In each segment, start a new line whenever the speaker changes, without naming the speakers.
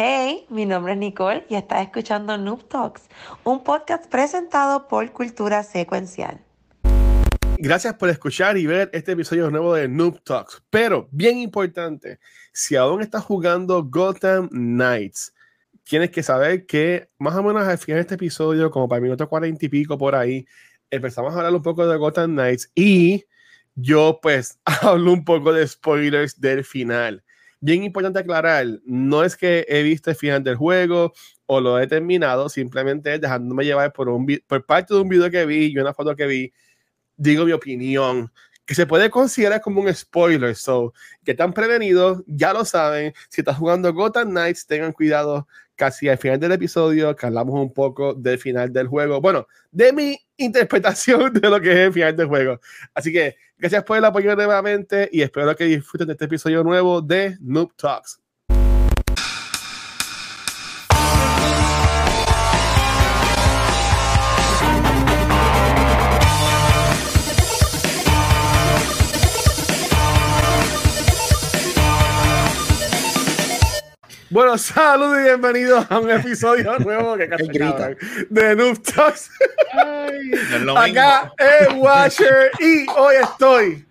Hey, mi nombre es Nicole y estás escuchando Noob Talks, un podcast presentado por Cultura Secuencial.
Gracias por escuchar y ver este episodio nuevo de Noob Talks. Pero, bien importante, si aún estás jugando Gotham Knights, tienes que saber que más o menos al final de este episodio, como para el minuto cuarenta y pico por ahí, empezamos a hablar un poco de Gotham Knights y yo pues hablo un poco de spoilers del final. Bien importante aclarar, no es que he visto el final del juego o lo he terminado, simplemente dejándome llevar por, un, por parte de un video que vi y una foto que vi, digo mi opinión, que se puede considerar como un spoiler. So, que están prevenidos, ya lo saben. Si estás jugando Gotham Knights, tengan cuidado casi al final del episodio, que hablamos un poco del final del juego. Bueno, de mi interpretación de lo que es el final del juego. Así que gracias por el apoyo nuevamente y espero que disfruten de este episodio nuevo de Noob Talks. Bueno, saludos y bienvenidos a un episodio nuevo que casi grita. de Noob Talks. Acá es Washer y hoy estoy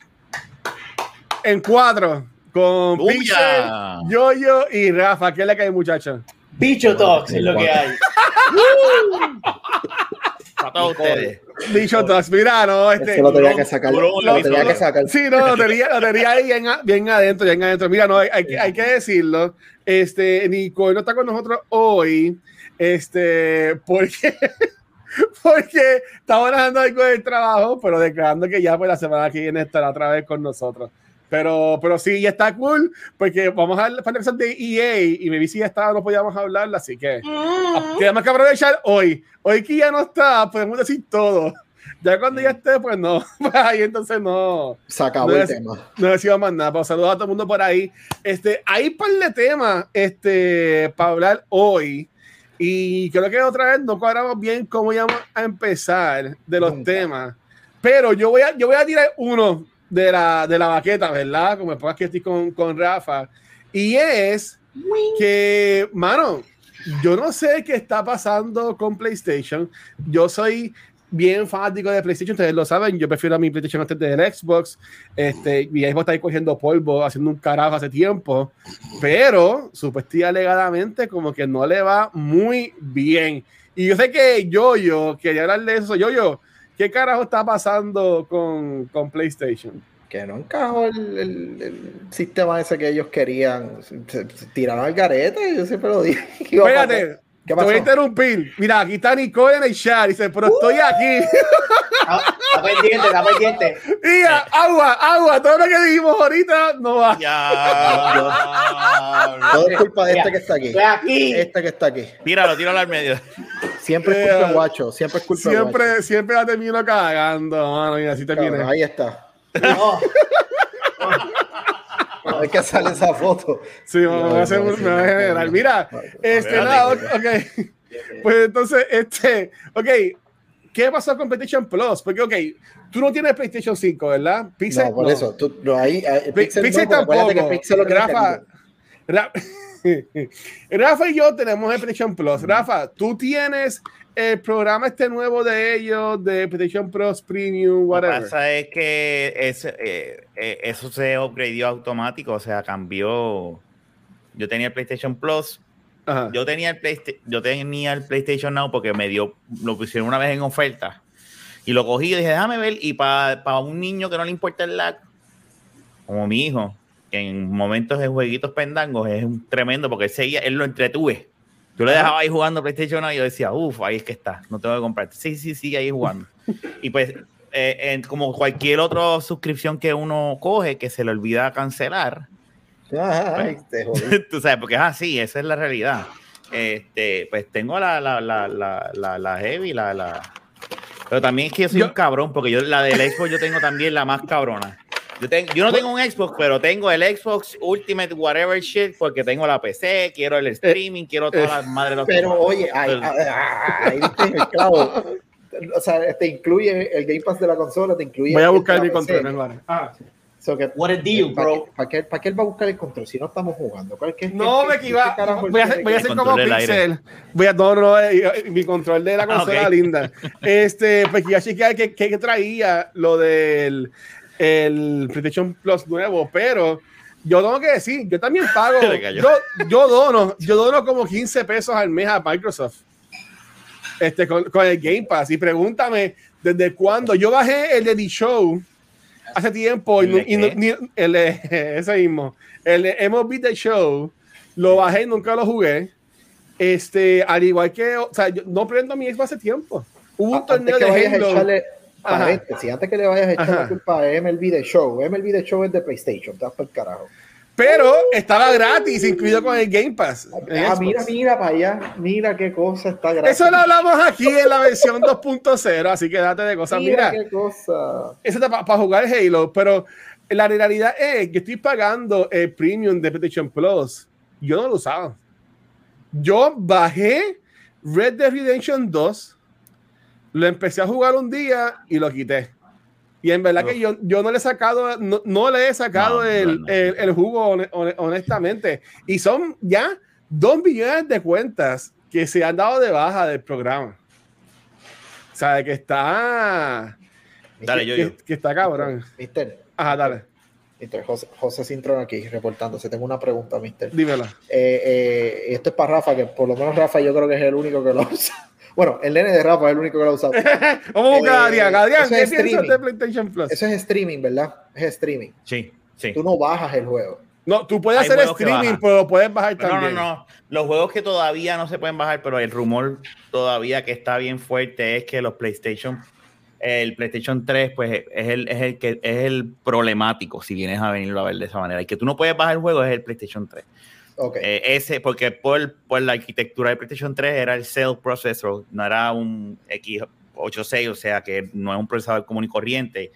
en cuatro con Pixel, Yoyo y Rafa. ¿Qué es la que hay, muchachos?
Bicho Talks es lo que hay.
Para todos ustedes.
Bicho Talks, mira, no, este.
lo tenía que sacar. Lo, tenía que sacar.
Sí, no, lo tenía, lo tenía ahí bien, bien adentro, bien adentro. Mira, no, hay, hay, hay que decirlo. Este, Nico no está con nosotros hoy, este, porque, porque estaba dando algo del trabajo, pero declarando que ya pues la semana que viene estará otra vez con nosotros. Pero, pero sí, ya está cool, porque vamos a hablar de EA y me vi si ya estaba, no podíamos hablar, así que mm. tenemos que aprovechar hoy. Hoy que ya no está, podemos decir todo. Ya cuando ya esté, pues no. ahí entonces no.
Se acabó el tema.
No decía más nada. Pero saludos a todo el mundo por ahí. Este, hay un par de temas este, para hablar hoy. Y creo que otra vez no cuadramos bien cómo íbamos a empezar de los temas. Pero yo voy a, yo voy a tirar uno de la, de la baqueta, ¿verdad? Como después que estoy con, con Rafa. Y es que, mano, yo no sé qué está pasando con PlayStation. Yo soy bien fanático de PlayStation, ustedes lo saben, yo prefiero a mi PlayStation antes del Xbox, este, mi Xbox está ahí cogiendo polvo, haciendo un carajo hace tiempo, pero supuestamente alegadamente como que no le va muy bien. Y yo sé que yo, yo, quería hablar de eso, yo, yo, ¿qué carajo está pasando con, con PlayStation?
que no encajó el, el, sistema ese que ellos querían. Se, tiraron al garete, yo siempre lo dije.
Espérate, te voy a interrumpir. Mira, aquí está Nicole en el chat. Dice, pero estoy uh. aquí.
Está pendiente, está pendiente.
Mira, agua, agua. Todo lo que dijimos ahorita no va.
Ya. Todo es culpa de este que está aquí.
aquí.
Este que está aquí.
Tíralo, tíralo al medio.
Siempre es culpa de guacho. Siempre es culpa
siempre,
de guacho.
Siempre la termino cagando, mano. Mira, así termina.
Ahí está. No. Hay que hacer esa foto.
Sí, me voy a hacer un, me voy a generar. Mira, este, nada, ok. Pues entonces, este, ok, ¿qué pasó con PlayStation Plus? Porque, ok, tú no tienes PlayStation 5, ¿verdad?
Pixel, no, por eso. Tú, no, ahí,
Pixel, Pixel no, tampoco. Que Pixel Rafa, Rafa, Rafa y yo tenemos el PlayStation Plus. Rafa, tú tienes el programa este nuevo de ellos, de PlayStation Plus Premium, whatever.
Lo que pasa es que eh, eh, eso se upgradeó automático, o sea, cambió. Yo tenía el PlayStation Plus. Yo tenía el PlayStation, yo tenía el PlayStation Now porque me dio, lo pusieron una vez en oferta. Y lo cogí y dije, déjame ver. Y para un niño que no le importa el lag, como mi hijo, en momentos de jueguitos pendangos es un tremendo porque él seguía, él lo entretuve Tú le dejabas ahí jugando PlayStation y yo decía, uff, ahí es que está, no tengo que comprar. Sí, sí, sí, ahí jugando. y pues, eh, como cualquier otra suscripción que uno coge que se le olvida cancelar. Pues, tú sabes, porque es así, esa es la realidad. Este, pues tengo la, la, la, la, la, heavy, la, la. Pero también es que yo soy un cabrón, porque yo la del Xbox yo tengo también la más cabrona. Yo, no tengo un Xbox, pero tengo el Xbox Ultimate Whatever Shit porque tengo la PC, quiero el eh, streaming, quiero todas las madres.
Pero oye, ahí, ahí, el clavo. O sea, te incluye el Game Pass de la consola, te incluye.
Voy a buscar mi control, Ah.
que,
What a deal, bro.
¿Para qué, ¿Para qué él va a buscar el control si no estamos jugando? ¿Cuál- qué-
No,
qué-
me
qué
equivoco. Voy a hacer, voy a hacer como. Pixel. Voy a, no, no, eh, eh, mi control de la
Ah,
consola linda. Este, pues quería chequear que, que traía lo del el PlayStation Plus nuevo, pero yo tengo que decir, yo también pago. Yo, yo dono, yo dono como 15 pesos al mes a Microsoft. Este, con, con el Game Pass. Y pregúntame, ¿desde cuándo? Yo bajé el de The Show hace tiempo. Y,
¿El
no-
de
y ni- el ese mismo. El de MLB The Show. Lo bajé y nunca lo jugué. Este, al igual que, o sea, yo no prendo mi Xbox hace tiempo. Hubo un torneo de Halo.
echarle. Paréntesis, antes que le vayas a echar
Ajá.
la culpa a MLB The Show, MLB The Show es de PlayStation, te vas el carajo.
Pero estaba gratis, incluido con el Game Pass.
Ah, mira, mira para allá, mira qué cosa está gratis.
Eso lo hablamos aquí en la versión 2.0, así que date de cosas.
Mira,
Mira,
qué cosa.
eso está para jugar Halo, pero la realidad es que estoy pagando el premium de PlayStation Plus. Yo no lo usaba. Yo bajé Red Dead Redemption 2, lo empecé a jugar un día y lo quité. Y en verdad que yo, yo no le he sacado, no, no le he sacado
No,
el,
no, no.
el- el jugo hone- hone- honestamente. Y son ya dos millones de cuentas que se han dado de baja del programa. O sea, que está.
Dale, yo,
que,
yo.
que está cabrón.
Mister,
Ajá, dale,
mister, José, José Cintrón aquí reportándose. Tengo una pregunta, mister.
dímelo.
Eh, eh, esto es para Rafa, que por lo menos Rafa yo creo que es el único que lo usa. Bueno, el nene de Rafa es el único que lo usa.
Vamos a buscar a
Eh,
Adrián. Adrián,
eso
¿qué
es
piensas
streaming.
de PlayStation Plus?
Eso es streaming, ¿verdad? Es streaming.
Sí, sí.
Tú no bajas el juego.
No, tú puedes
Hay
hacer streaming, pero lo puedes bajar
No, no,
también.
no. Los juegos que todavía no se pueden bajar, pero el rumor todavía que está bien fuerte es que los PlayStation, el PlayStation 3, pues es el, es el que es el problemático, si vienes a venirlo a ver de esa manera. Y que tú no puedes bajar el juego es el PlayStation 3.
Ok.
Eh, ese, porque por, por la arquitectura del PlayStation 3 era el Cell Processor, no era un X86, o sea que no es un procesador común y corriente.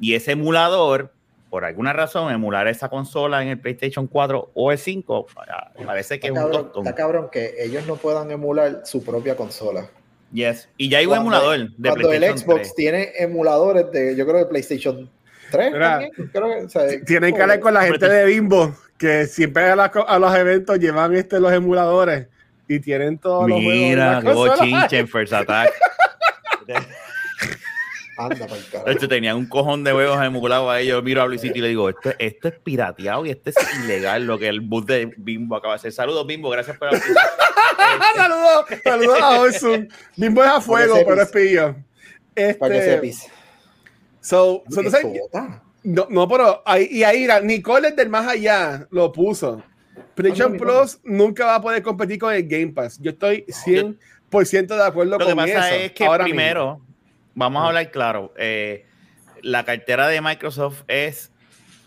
Y ese emulador, por alguna razón, emular esa consola en el PlayStation 4 o el 5, ah, parece que es
está,
un
cabrón, está cabrón que ellos no puedan emular su propia consola.
Yes. Y ya hay un
Cuando-
emulador de
Cuando el
PlayStation
Xbox
3.
tiene emuladores de, yo creo, de PlayStation 3
Mira,
también. Creo que, o sea,
Tienen que hablar con la gente de Bimbo, que siempre a, la- a los eventos llevan este, los emuladores y tienen todos los juegos.
Mira,
consola.
bochinche en First Attack.
Anda
De hecho, tenían un cojón de huevos emulados ahí. Yo miro a Luisito y le digo, esto, esto es pirateado y esto es ilegal lo que el bus de Bimbo acaba de hacer. Saludos, Bimbo, gracias por la
saludos, saludos a Olsun. Bimbo es a fuego, pero es pillo.
Para que
Este, so, so, entonces. No, no, pero ahí, y ahí, Nicole del más allá lo puso. PlayStation Plus nunca va a poder competir con el Game Pass. Yo estoy 100% de acuerdo
Lo que
con
pasa
eso.
es que
ahora mismo.
primero, vamos a hablar claro, eh, la cartera de Microsoft es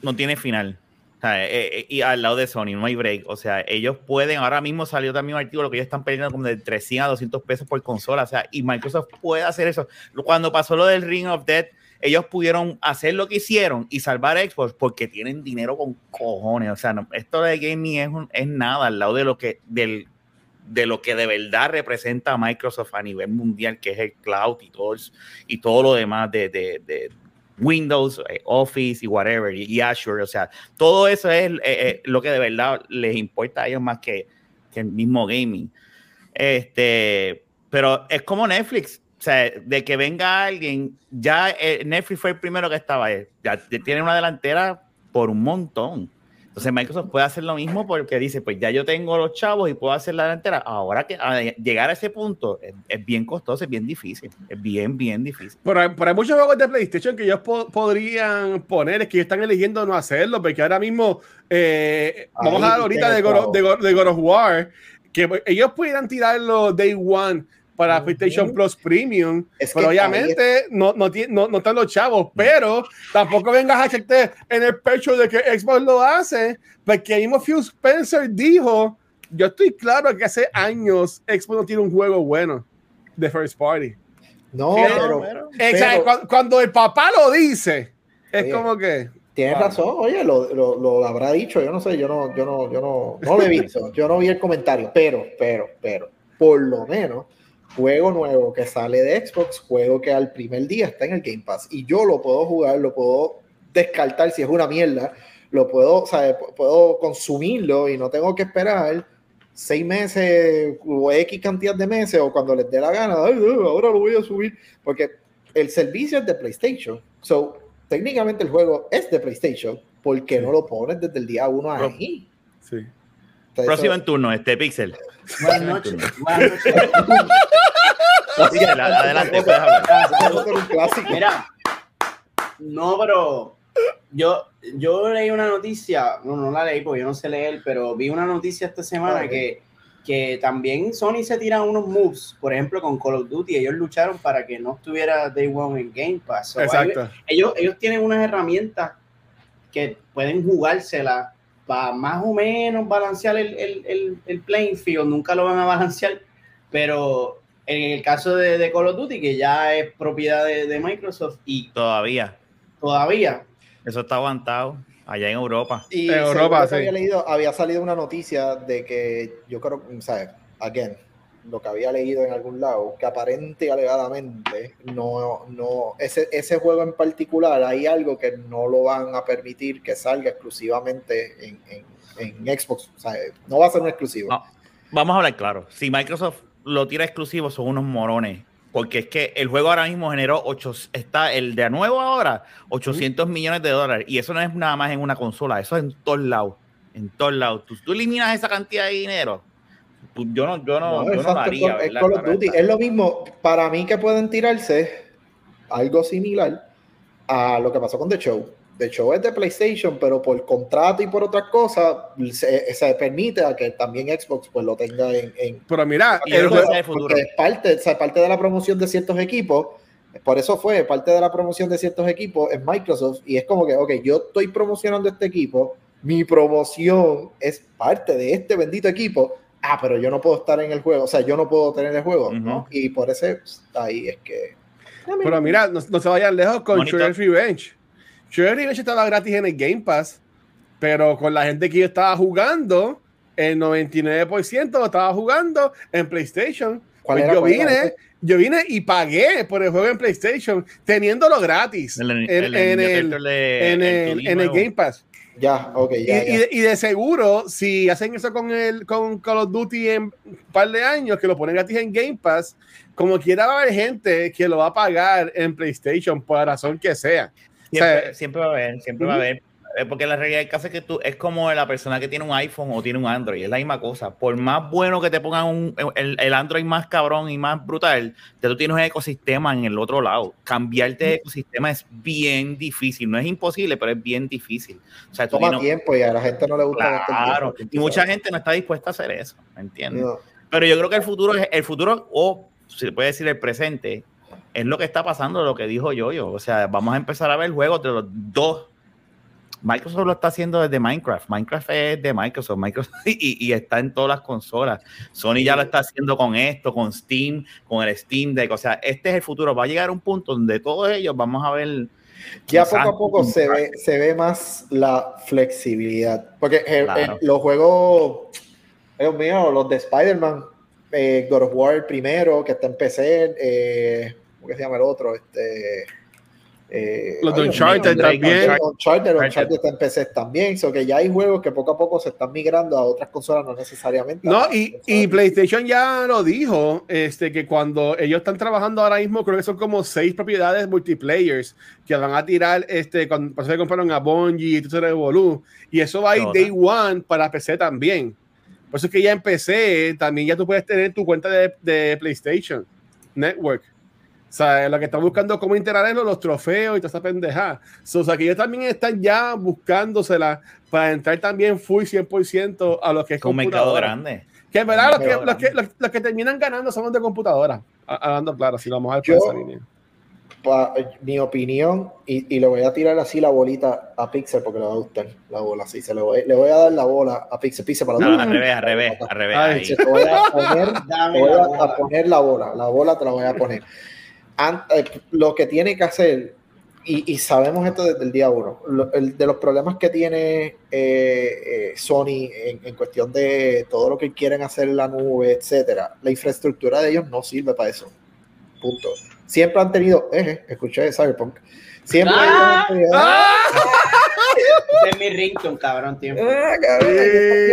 no tiene final. O sea, eh, eh, y al lado de Sony, no hay break. O sea, ellos pueden, ahora mismo salió también un artículo que ellos están perdiendo como de 300 a 200 pesos por consola. O sea, y Microsoft puede hacer eso. Cuando pasó lo del Ring of Death, ellos pudieron hacer lo que hicieron y salvar Xbox porque tienen dinero con cojones. O sea, esto de gaming es, nada al lado de lo que del de lo que de verdad representa a Microsoft a nivel mundial, que es el cloud y todo, y todo lo demás de, Windows, eh, Office y whatever, y, y Azure. O sea, todo eso es eh, eh, lo que de verdad les importa a ellos más que, que el mismo gaming. Este, pero es como Netflix. O sea, de que venga alguien, ya eh, Netflix fue el primero que estaba ahí. Ya tiene una delantera por un montón. Entonces Microsoft puede hacer lo mismo porque dice, pues ya yo tengo los chavos y puedo hacer la delantera. Ahora que a llegar a ese punto es, es bien costoso, es bien difícil. Es bien, bien difícil.
Pero hay, pero hay muchos juegos de PlayStation que ellos po- podrían poner, es que ellos están eligiendo no hacerlo, porque ahora mismo, eh, vamos a hablar ahorita de God, de, God, de God of War, que ellos pudieran tirarlo Day One para. PlayStation Plus Premium,
Es
pero obviamente no, no, no, no están los chavos, pero tampoco vengas a echarte en el pecho de que Xbox lo hace, porque ahí mismo Phil Spencer dijo, yo estoy claro que hace años Xbox no tiene un juego bueno de First Party.
No, pero,
pero-
pero-
cuando, cuando el papá lo dice, es
Oye.
como que.
Tienes
Wow.
razón, oye, lo, lo, lo habrá dicho, yo no sé, yo no, yo no, yo no, no lo he visto, yo no vi el comentario, pero, pero, pero, por lo menos, juego nuevo que sale de Xbox, juego que al primer día está en el Game Pass, y yo lo puedo jugar, lo puedo descartar si es una mierda, lo puedo, puedo consumirlo y no tengo que esperar seis meses o X cantidad de meses o cuando les dé la gana, ahora lo voy a subir, porque el servicio es de PlayStation. So, técnicamente el juego es de PlayStation, porque no lo pones desde el día uno ahí?
Sí. Próximo en turno, este Pixel.
Buenas noches. Buenas noches.
adelante, puedes hablar.
Mira, no, pero yo, yo leí una noticia, no, no la leí porque yo no sé leer, pero vi una noticia esta semana que, que también Sony se tira unos moves, por ejemplo con Call of Duty, ellos lucharon para que no estuviera Day One en Game Pass.
Exacto.
ellos, ellos tienen unas herramientas que pueden jugársela para más o menos balancear el, el, el, playing field, nunca lo van a balancear, pero en el caso de, de Call of Duty, que ya es propiedad de, de Microsoft y
todavía.
Todavía,
eso está aguantado allá en Europa.
Y en Europa, sí. había, leído, había salido una noticia de que yo creo, ¿sabes? Again, lo que había leído en algún lado, que aparente y alegadamente no, no, ese, ese juego en particular hay algo que no lo van a permitir que salga exclusivamente en, en, Xbox. O sea, no va a ser un exclusivo.
vamos a hablar claro. Si Microsoft lo tira exclusivo, son unos morones porque es que el juego ahora mismo generó 8, está el de nuevo ahora, 800 millones de dólares. Y eso no es nada más en una consola, eso es en todos lados. En todos lados. ¿Tú, eliminas esa cantidad de dinero. Yo no, yo no, yo no lo haría.
Es, es lo mismo, para mí que pueden tirarse algo similar a lo que pasó con The Show. De hecho es de PlayStation, pero por contrato y por otras cosas se, permite a que también Xbox pues lo tenga en...
pero mira,
el juego, es parte, parte de la promoción de ciertos equipos, por eso fue parte de la promoción de ciertos equipos es Microsoft y es como que, ok, yo estoy promocionando este equipo, mi promoción es parte de este bendito equipo, ah, pero yo no puedo estar en el juego, o sea, yo no puedo tener el juego, ¿no? Y por eso ahí es que...
Pero mira, no, se vayan lejos con True Revenge Shredder Revenge estaba gratis en el Game Pass, pero con la gente que yo estaba jugando, el 99% estaba jugando en PlayStation. Pues yo vine, yo vine y pagué por el juego en PlayStation, teniéndolo gratis en, el, en el Game Pass.
Ya, ok.
Y, de, seguro, si hacen eso con el con Call of Duty en un par de años, que lo ponen gratis en Game Pass, como quiera va a haber gente que lo va a pagar en PlayStation por la razón que sea.
Siempre, va a haber, siempre va a haber. Eh, porque la realidad del caso es que tú es como la persona que tiene un iPhone o tiene un Android, es la misma cosa. Por más bueno que te pongan un, el, Android más cabrón y más brutal, tú tienes un ecosistema en el otro lado. Cambiarte de ecosistema es bien difícil. No es imposible, pero es bien difícil.
O sea, Toma tiempo y a la gente no le gusta.
Claro, y mucha gente no está dispuesta a hacer eso, ¿me entiendes? Pero yo creo que el futuro es el futuro, o se puede decir el presente, es lo que está pasando, lo que dijo yo O sea, vamos a empezar a ver juegos de los dos. Microsoft lo está haciendo desde Minecraft. Minecraft es de Microsoft, Microsoft y, está en todas las consolas. Sony ya lo está haciendo con esto, con Steam, con el Steam Deck. O sea, este es el futuro. Va a llegar un punto donde todos ellos vamos a ver.
Ya poco a poco se ve, se ve más la flexibilidad. Porque eh, eh, los juegos, Dios mío, los de Spider-Man, eh, God of War primero, que está en PC, eh, ¿cómo se llama el otro? Este,
eh, los de Uncharted también.
Uncharted, Uncharted está en PC también. So que ya hay juegos que poco a poco se están migrando a otras consolas, no necesariamente.
No, y, y, PlayStation ya lo dijo, este, que cuando ellos están trabajando ahora mismo, creo que son como seis propiedades multiplayers que van a tirar, este, cuando se compraron a Bungie y todo eso y eso va a ir day one para PC también. Por eso es que ya en PC también ya tú puedes tener tu cuenta de, de PlayStation Network. O sea, lo que están buscando es cómo integrar los trofeos y toda esa pendeja. o sea, que ellos también están ya buscándosela para entrar también full 100% a lo que es
un mercado grande.
Que en verdad los que, los, que, los, que, terminan ganando son los de computadora. Hablando claro, si lo vamos a ver esa línea.
mi opinión, y, y, le voy a tirar así la bolita a Pixel porque le va a gustar la bola. Así, se le, voy, le voy a dar la bola a Pixel. Pixel para
no, al revés, al revés, al revés.
te voy a poner, voy a poner la bola. La bola te la voy a poner. Eh, lo que tiene que hacer, y, sabemos esto desde el día uno, de los problemas que tiene eh, eh, Sony en, cuestión de todo lo que quieren hacer en la nube, etcétera, la infraestructura de ellos no sirve para eso. punto. Siempre han tenido, eh, escuché Cyberpunk, siempre ¡Ah! han tenido, ¡Ah!
Ese es mi ringtone, cabrón, tiempo. Ah, cabrón,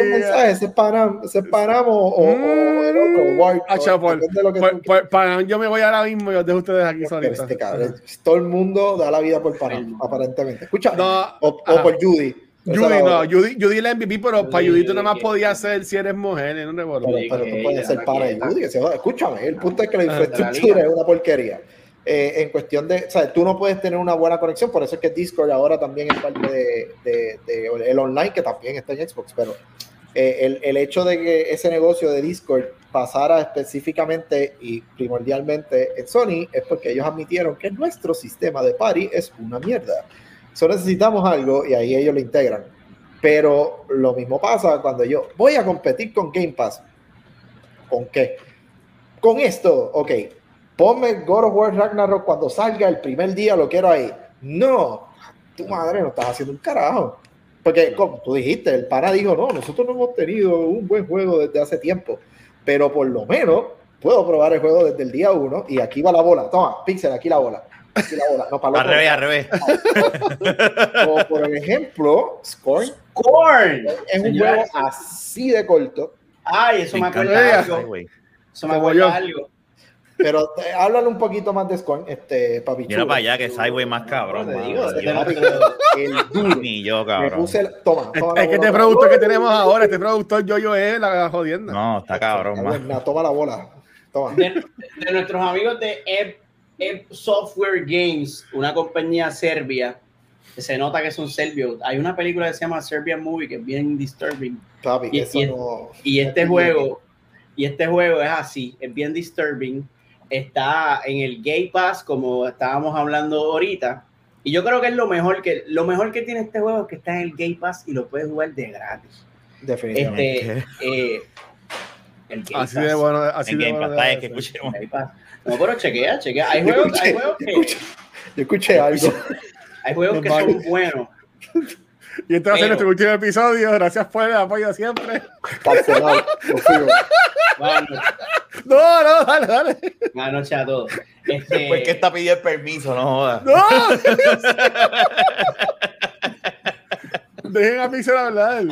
un mensaje, separamos, separamos o, o, el otro,
mm. Ah, que por, por, para, yo me voy ahora mismo y os dejo ustedes aquí solitos.
Este cabrón, todo el mundo da la vida por Panam, aparentemente. Escucha, no, o, o por Judy.
Judy, no, Judy, Judy la MVP, pero para Judy tú nada más podías ser si eres mujer, no
Pero, pero tú puedes ser para Judy, que se Escúchame, el punto es que la infraestructura es una porquería. Eh, en cuestión de, o sea, tú no puedes tener una buena conexión, por eso es que Discord ahora también es parte de, de, el online, que también está en Xbox, pero eh, el, el, hecho de que ese negocio de Discord pasara específicamente y primordialmente en Sony es porque ellos admitieron que nuestro sistema de party es una mierda. Solo necesitamos algo y ahí ellos lo integran. Pero lo mismo pasa cuando yo voy a competir con Game Pass. ¿Con qué? Con esto, ok ponme God of War Ragnarok cuando salga el primer día, lo quiero ahí. No, tu madre no estás haciendo un carajo. Porque, como tú dijiste, el pana dijo, no, nosotros no hemos tenido un buen juego desde hace tiempo, pero por lo menos puedo probar el juego desde el día uno y aquí va la bola. Toma, Pixel, aquí la bola. Aquí la bola. No,
para al revés, al revés.
O por ejemplo, Scorn.
Scorn.
Es un juego así de corto.
Ay, eso me, acuerda algo. Eso me acuerda algo.
Pero eh, háblale un poquito más de Scorn, este, papi.
Mira para allá que Sideway más cabrón. Te digo,
el duro.
Ni yo, cabrón.
Me puse el, toma,
toma es, que este productor que tenemos ahora, este productor yo yo es la jodienda.
No, está cabrón.
Más. Toma la bola. Toma.
De, de nuestros amigos de Ep, Software Games, una compañía serbia, que se nota que son serbios. Hay una película que se llama Serbian Movie que es bien disturbing.
Papi,
y,
eso
y,
no,
y este juego, y este juego es así, es bien disturbing está en el Gay Pass, como estábamos hablando ahorita. Y yo creo que es lo mejor que lo mejor que tiene este juego es que está en el Gay Pass y lo puedes jugar de gratis.
Definitivamente.
Este, eh,
el Game así Pass. de bueno, así
el
de
Game
bueno.
Pass, es que escuchemos.
No, pero chequea, chequea. Hay juegos, hay juegos que.
Yo escuché algo.
Hay juegos que son buenos.
Y este va a ser nuestro último episodio. Gracias por el apoyo siempre.
Cancelado.
Bueno,
no, no, dale, dale.
Buenas noches a todos. Este...
Después que está pidiendo permiso, no jodas.
¡No! Dejen a Pixel hablar.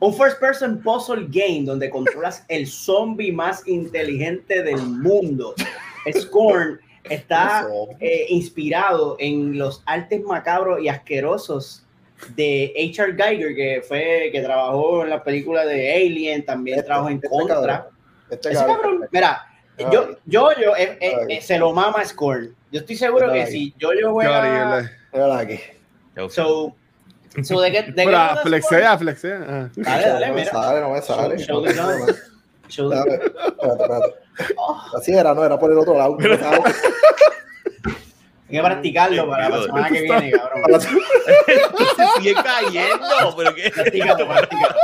Un first person puzzle game donde controlas el zombie más inteligente del mundo. Scorn está eh, inspirado en los artes macabros y asquerosos de H.R. Geiger, que fue que trabajó en la película de Alien, también este, trabajó en este Contra. Este cabrón, mira, yo, yo, yo eh, eh, eh, se lo mama Scorn. Yo estoy seguro que si yo, yo juega.
aquí.
So, so de qué, de
qué flexea, flexea. Ah.
Dale, dale, mira.
No me sale, no me sale.
Show, show, show,
espérate, espérate. Oh. Así era, no, era por el otro lado. Hay
que practicarlo para la semana que viene, cabrón.
Se sigue cayendo, pero qué.
Practícalo, practícalo.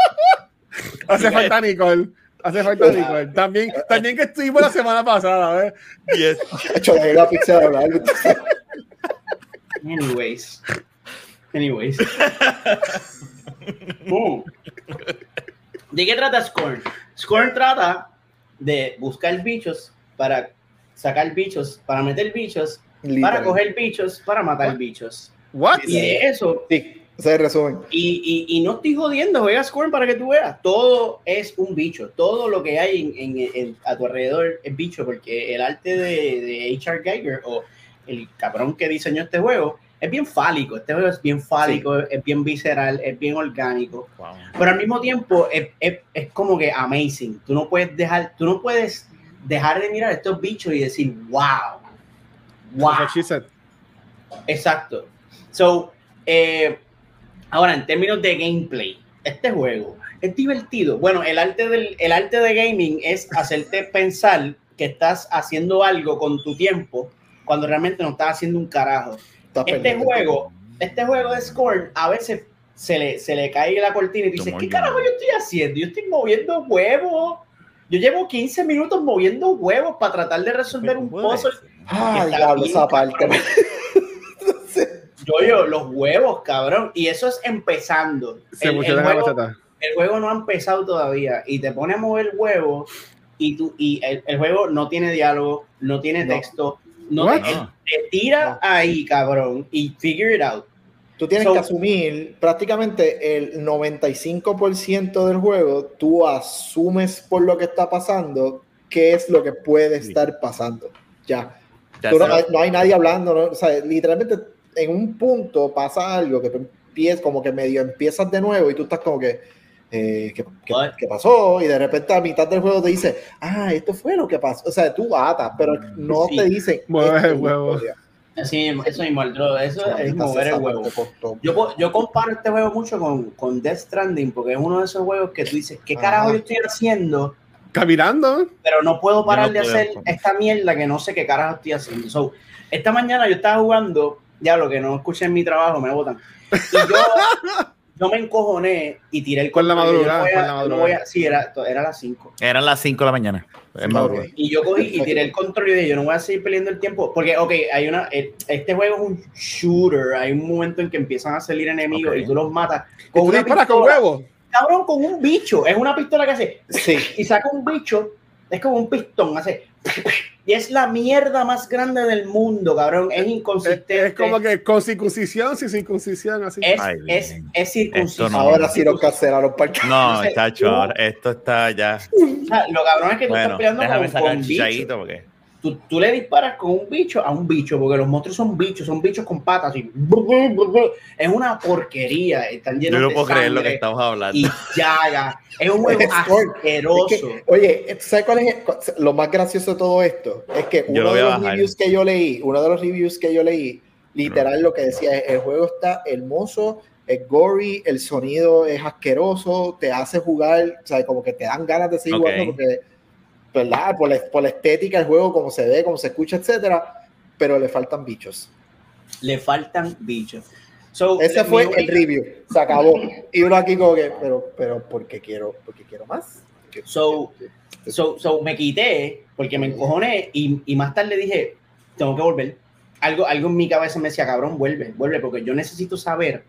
Hace falta Nicole. Hace falta Nicole. También, también que estuvimos la semana pasada, ¿eh?
Yes.
Hecho de la pizza de
Anyways. Anyways. Uh. ¿De qué trata Scorn? Scorn trata de buscar bichos para sacar bichos, para meter bichos, Literal. para coger bichos, para matar
What?
bichos.
What?
Y de eso.
Sí. Ese resumen.
Y, y, y, no estoy jodiendo, juega Scorn para que tú veas. Todo es un bicho. Todo lo que hay en, en, en, a tu alrededor es bicho, porque el arte de, de H.R. Geiger o el cabrón que diseñó este juego es bien fálico. Este juego es bien fálico, sí. es bien visceral, es bien orgánico. Wow. Pero al mismo tiempo es, es, es, como que amazing. Tú no puedes dejar, tú no puedes dejar de mirar estos bichos y decir, wow. Wow. Exacto. So, eh, Ahora, en términos de gameplay, este juego es divertido. Bueno, el arte, del, el arte de gaming es hacerte pensar que estás haciendo algo con tu tiempo cuando realmente no estás haciendo un carajo. Este juego, este juego de Scorn a veces se le, se le cae la cortina y dices, ¿qué carajo yo estoy haciendo? Yo estoy moviendo huevos. Yo llevo 15 minutos moviendo huevos para tratar de resolver un puzzle.
Ay, diablo, esa parte.
Yo, yo, los huevos, cabrón. Y eso es empezando.
Se
el, el, juego, el, juego, no ha empezado todavía. Y te pone a mover huevos y, tú, y el, juego no tiene diálogo, no tiene texto, no te, tira ahí, cabrón, y figure it out.
Tú tienes que asumir prácticamente el 95% del juego, tú asumes por lo que está pasando qué es lo que puede estar pasando. Ya. no, hay nadie hablando, o sea, literalmente en un punto pasa algo que tú empiezas como que medio empiezas de nuevo y tú estás como que eh, ¿qué, pasó? Y de repente a mitad del juego te dice, ah, esto fue lo que pasó. O sea, tú atas, pero no te dicen.
Mueve el huevo.
Sí, eso mismo, eso es mover el huevo. Yo, yo comparo este juego mucho con, con Death Stranding, porque es uno de esos juegos que tú dices, ¿qué carajo yo estoy haciendo?
Caminando.
Pero no puedo parar de hacer esta mierda que no sé qué carajo estoy haciendo. So, esta mañana yo estaba jugando, ya lo que no escuché en mi trabajo, me botan. Y yo yo me encojoné y tiré el
Con la madrugada.
No sí, era, era las 5.
Eran las 5 de la mañana.
Y yo cogí y tiré el control y dije, yo no voy a seguir peleando el tiempo. Porque, ok, hay una, eh, este juego es un shooter. Hay un momento en que empiezan a salir enemigos y tú los matas.
Con una pistola, con huevo?
Cabrón, con un bicho. Es una pistola que hace. Sí. Y saca un bicho. Es como un pistón. Hace. Y es la mierda más grande del mundo, cabrón. Es inconsistente.
Es, como que con circuncisión, sin circuncisión, así.
Es, es, es circuncisión.
ahora sí lo cancelaron para
No, chacho, esto está ya.
O sea, lo cabrón es que tú estás peleando con, con bicho. Porque tú, le disparas con un bicho a un bicho, porque los monstruos son bichos, son bichos con patas. Y, es una porquería. Están llenos
Yo
no
puedo creer lo que estamos hablando.
Y llaga. Es un juego asqueroso.
oye, ¿sabes cuál es lo más gracioso de todo esto? Es que uno de los reviews que yo leí, uno de los reviews que yo leí, literal lo que decía es, el juego está hermoso, es gory, el sonido es asqueroso, te hace jugar, o sea, como que te dan ganas de seguir jugando porque ¿verdad? Por la, por la estética del juego, como se ve, como se escucha, etcétera, pero le faltan bichos.
Le faltan bichos.
Ese fue el review, se acabó. Y uno aquí como que, pero, pero, ¿por qué quiero, porque quiero más?
So, so, so, me quité porque me encojoné y, y, más tarde dije, tengo que volver. Algo, algo en mi cabeza me decía, cabrón, vuelve, vuelve, porque yo necesito saber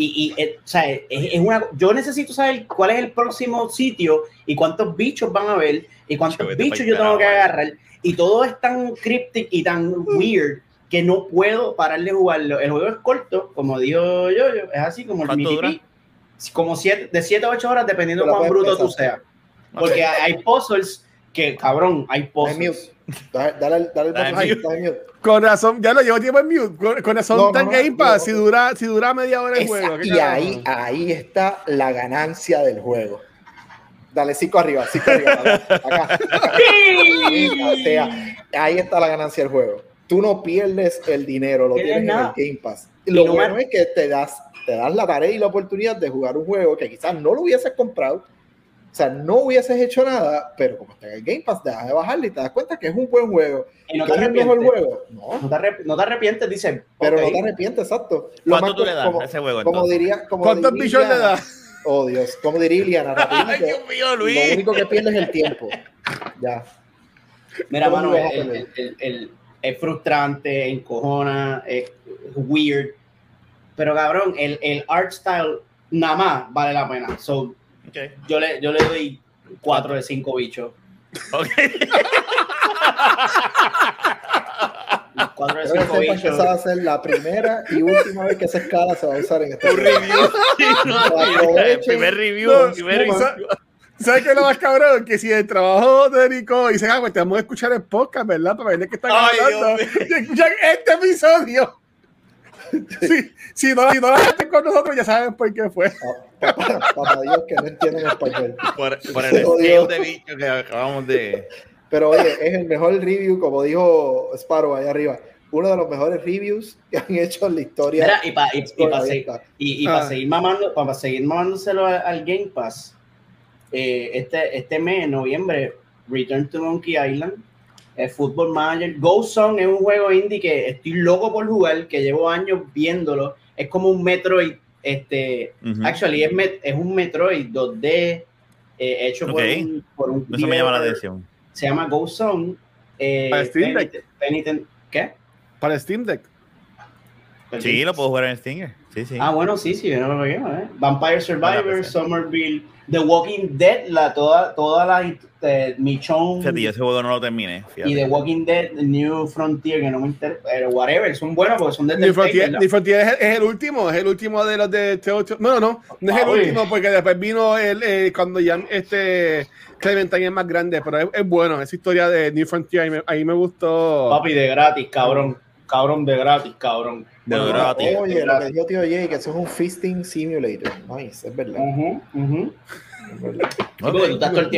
y, y eh, o sea, es, una, yo necesito saber cuál es el próximo sitio y cuántos bichos van a haber y cuántos bichos yo tengo que agarrar. Y todo es tan cryptic y tan weird que no puedo parar de jugarlo. El juego es corto, como digo yo, yo es así como el mini como siete, de 7 a 8 horas, dependiendo de cuán bruto tú seas. Porque hay puzzles que, cabrón, hay puzzles.
Dale, dale, dale,
Con razón, ya lo llevo tiempo en mute. Con, razón tan Game Pass si dura, si dura media hora el juego.
Y ahí, ahí está la ganancia del juego. Dale, cinco arriba, cinco arriba. Acá. ahí está la ganancia del juego. Tú no pierdes el dinero, lo tienes en el Game Pass. Lo bueno es que te das, te das la tarea y la oportunidad de jugar un juego que quizás no lo hubieses comprado o sea, no hubieses hecho nada, pero como está en el Game Pass, dejas de bajarle y te das cuenta que es un buen juego.
Y no te arrepientes. juego? No. No, te no te arrepientes, dicen.
Pero no te arrepientes, exacto.
¿Cuánto tú le das a ese juego?
Como diría, como
¿Cuántos billones le das?
Oh, Dios. Como diría Iliana,
Ay, Dios mío, Luis.
Lo único que pierdes es el tiempo. Ya.
Mira, mano, el, el, el, es frustrante, encojona, es weird. Pero cabrón, el, el art style nada más vale la pena. So, yo, le, yo le doy 4 de 5 bichos. Ok.
4 de 5 bichos. Esa va a ser la primera y última vez que esa escala se va a usar en este
review. el primer review. primer review.
¿Sabes qué es lo más cabrón? Que si el trabajo de Nico dice, ah, pues te vamos a escuchar el podcast, ¿verdad? Para ver de qué están hablando. Y escuchan este episodio. Si, si, no, si no la gente con nosotros, ya saben por qué fue.
Para Dios que no entienden español.
Por, por el estilo de bicho que acabamos de.
Pero oye, es el mejor review, como dijo Sparrow allá arriba. Uno de los mejores reviews que han hecho en la historia.
y para y, ah. seguir mamando, para seguir mamándoselo al, Game Pass, eh, este, este mes, en noviembre, Return to Monkey Island el Football Manager. Go Song es un juego indie que estoy loco por jugar, que llevo años viéndolo. Es como un Metroid, este, actually es, es, un Metroid 2D eh, hecho por un, por un
Eso me llama la atención.
Se llama Go Song.
Eh, Para Steam Deck.
¿Qué?
Para Steam Deck.
Sí, lo puedo jugar en Stinger. Sí, sí.
Ah, bueno, sí, sí, no lo veo, ¿eh? Vampire Survivor, Somerville, The Walking Dead, la, toda, toda la eh.
Fíjate, yo ese juego no lo terminé.
Y The Walking Dead, New Frontier, que no me interesa, pero whatever, son buenos porque son de
New Frontier, New Frontier es, el, último, es el último de los de T8. No, no, no es el último porque después vino el, eh, cuando ya este Clementine es más grande, pero es, es bueno, esa historia de New Frontier, ahí me, ahí me gustó.
Papi, de gratis, cabrón cabrón de gratis, cabrón.
De gratis. Oye, lo que dijo tío Jay, que eso es un fisting simulator. Nice, es verdad. Uh -huh,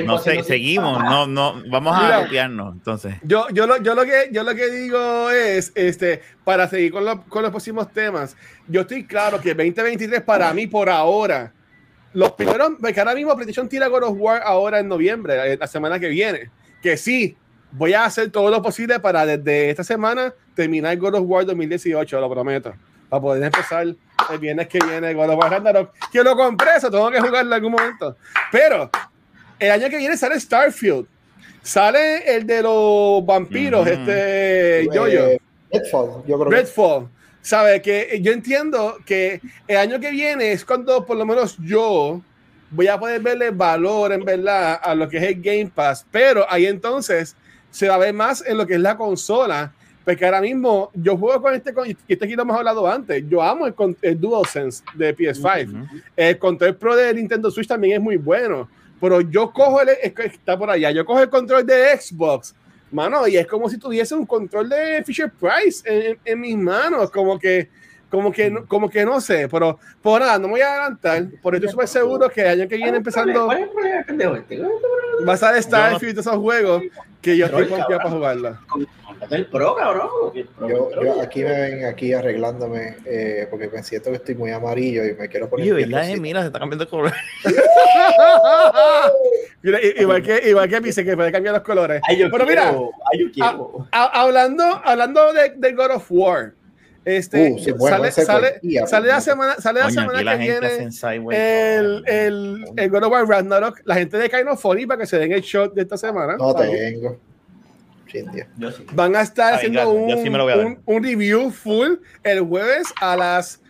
no sé, seguimos, no, no, vamos a copiarnos, entonces.
Yo, yo, lo, yo, lo que, yo lo que digo es, este, para seguir con, lo, con los próximos temas, yo estoy claro que 2023 para mí por ahora, los primeros, que ahora mismo PlayStation tira God of War ahora en noviembre, la semana que viene, que sí, voy a hacer todo lo posible para desde esta semana terminar God of War 2018, lo prometo. Para poder empezar el viernes que viene God of War Ragnarok. Que lo compré, eso tengo que jugarlo en algún momento. Pero el año que viene sale Starfield. Sale el de los vampiros, este yo -yo.
Redfall, yo creo.
Redfall. ¿Sabe? Que yo entiendo que el año que viene es cuando por lo menos yo voy a poder verle valor en verdad a lo que es el Game Pass, pero ahí entonces se va a ver más en lo que es la consola, porque ahora mismo yo juego con este, y este aquí lo hemos hablado antes, yo amo el, el DualSense de PS5, el control Pro de Nintendo Switch también es muy bueno, pero yo cojo el, está por allá, yo cojo el control de Xbox, mano, y es como si tuviese un control de Fisher Price en, en, mis manos, como que como que, no, como que no sé, pero por nada, no me voy a adelantar, por eso estoy seguro que el año que viene empezando va a estar Starfield y esos juegos que yo estoy confiado para jugarla.
El Pro, cabrón.
Yo, yo, aquí me ven aquí arreglándome eh, porque me siento que estoy muy amarillo y me quiero poner.
Yo, ¿verdad? Mira, se está cambiando de color.
mira, igual que, igual que dice que puede cambiar los colores.
Ay, yo
Pero
quiero,
mira,
ay, yo quiero.
A, a, hablando, hablando de, de God of War, este,
Uh, sí, bueno,
sale,
ese
sale,
cualquiera,
sale la semana, sale la semana
la
que viene el, el, el God of War Ragnarok, la gente de Kind of Funny para que se den el shot de esta semana.
No tengo. Chindia.
Yo sí.
Van a estar
Ay,
haciendo un,
yo sí me lo voy a dar.
un, un review full el jueves a las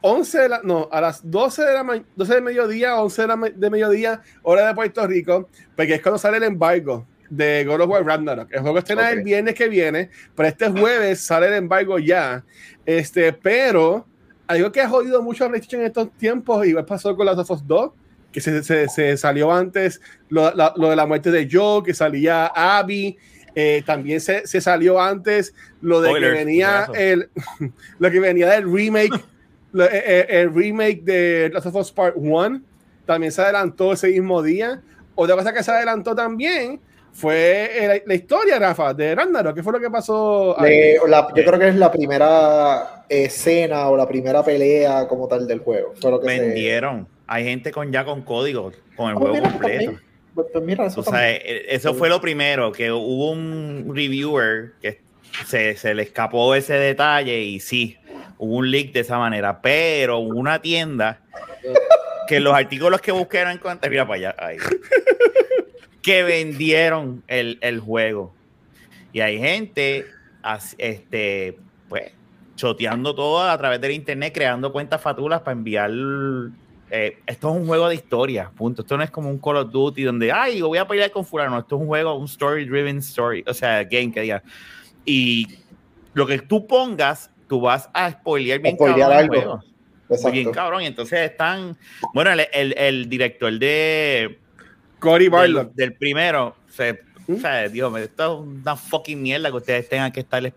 11 de la, no, a las 12 de la ma- 12 de mediodía, 11 de, la de mediodía, hora de Puerto Rico, porque es cuando sale el embargo de God of War Ragnarok. El juego estrena el
Ok.
viernes que viene, pero este jueves sale el embargo ya. Este, pero algo que ha jodido mucho a PlayStation en estos tiempos, igual pasó con Last of Us 2, que se, se- se salió antes lo, la- lo de la muerte de Joe, que salía Abby, eh, también se, se salió antes lo de
Spoilers,
que venía el lo que venía del remake lo- eh, eh, el remake de Last of Us Part 1 también se adelantó ese mismo día otra cosa que se adelantó también fue eh, la, la historia Rafa de Ragnarok ¿qué fue lo que pasó ahí?
Le- la- yo creo que es la primera escena o la primera pelea como tal del juego. Fue lo que se-
Vendieron. Hay gente con ya con código, con el
Oh,
juego
mira,
completo.
Pues, pues mira, eso
O sea, eh, eso fue lo primero, que hubo un reviewer que se, se le escapó ese detalle y sí, hubo un leak de esa manera, pero hubo una tienda que los artículos que busqué eran mira para allá, ahí, que vendieron el, el juego. Y hay gente, este, pues, choteando todo a través del internet, creando cuentas fatulas para enviar. eh, esto es un juego de historia, punto. Esto no es como un Call of Duty donde, ay, yo voy a pelear con fulano. Esto es un juego, un story-driven story, o sea, game que diga. Y lo que tú pongas, tú vas a spoilear bien
Spoilear
cabrón el
algo.
juego.
Exacto.
Bien cabrón. Y entonces están, bueno, el, el, el director de
Cory Barlow
del primero, se,
¿Mm?
o sea, Dios mío, esto es una fucking mierda que ustedes tengan que estar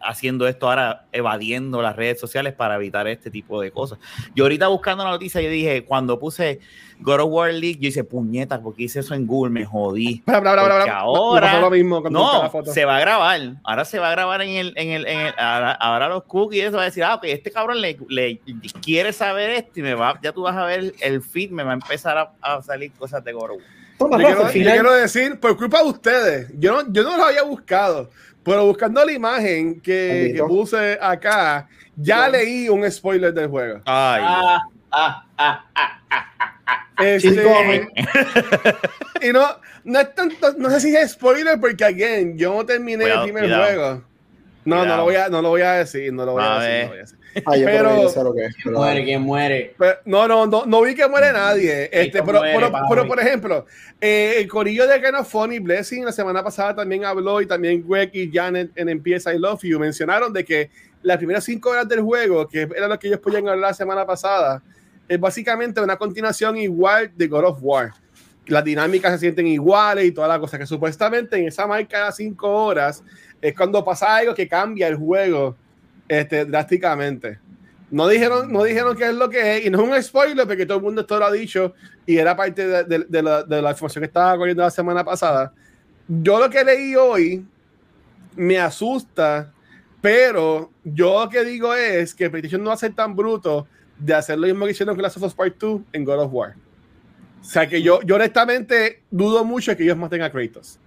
haciendo esto ahora, evadiendo las redes sociales para evitar este tipo de cosas. Yo ahorita buscando la noticia, yo dije, cuando puse God of War League, yo hice puñetas, porque hice eso en Google, me jodí.
Bla, bla, bla, bla,
Porque
bla.
ahora-
lo mismo la
No,
foto.
se va a grabar. Ahora se va a grabar en el, en el, en el- ahora, ahora los cookies, eso va a decir, ah, ok, este cabrón le, le quiere saber esto y me va, ya tú vas a ver el feed, me va a empezar a, a salir cosas de God of War.
Toma,
Yo quiero, yo quiero decir, por culpa de ustedes, yo no, yo no lo había buscado, pero buscando la imagen que, que puse acá, ya leí un spoiler del juego.
Ay,
Ah, ah, ah, ah.
Este,
Chico,
y no, no es tanto, no sé si es spoiler porque again, yo no terminé
Cuidado,
el primer
cuidado.
juego. No, no lo, voy a, no lo voy a decir, no lo voy a, decir. No voy a decir.
Ah, yo pero,
lo que ¿Quién muere? ¿Quién muere?
no, no, no, no vi que muere nadie. Este, pero, pero, pero, por ejemplo, eh, el corillo de of Funny Blessing la semana pasada también habló y también Greg y Janet en Empieza I Love You mencionaron de que las primeras cinco horas del juego, que era lo que ellos podían hablar la semana pasada, es básicamente una continuación igual de God of War. Las dinámicas se sienten iguales y toda la cosa que supuestamente en esa marca de cinco horas es cuando pasa algo que cambia el juego este, drásticamente. No dijeron, no dijeron qué es lo que es, y no es un spoiler porque todo el mundo esto lo ha dicho y era parte de, de, la, de la, información que estaba corriendo la semana pasada. Yo lo que leí hoy me asusta, pero yo lo que digo es que PlayStation no va a ser tan bruto de hacer lo mismo que hicieron con Last of Us Part 2 en God of War. O sea que yo, yo honestamente dudo mucho que ellos maten a Kratos.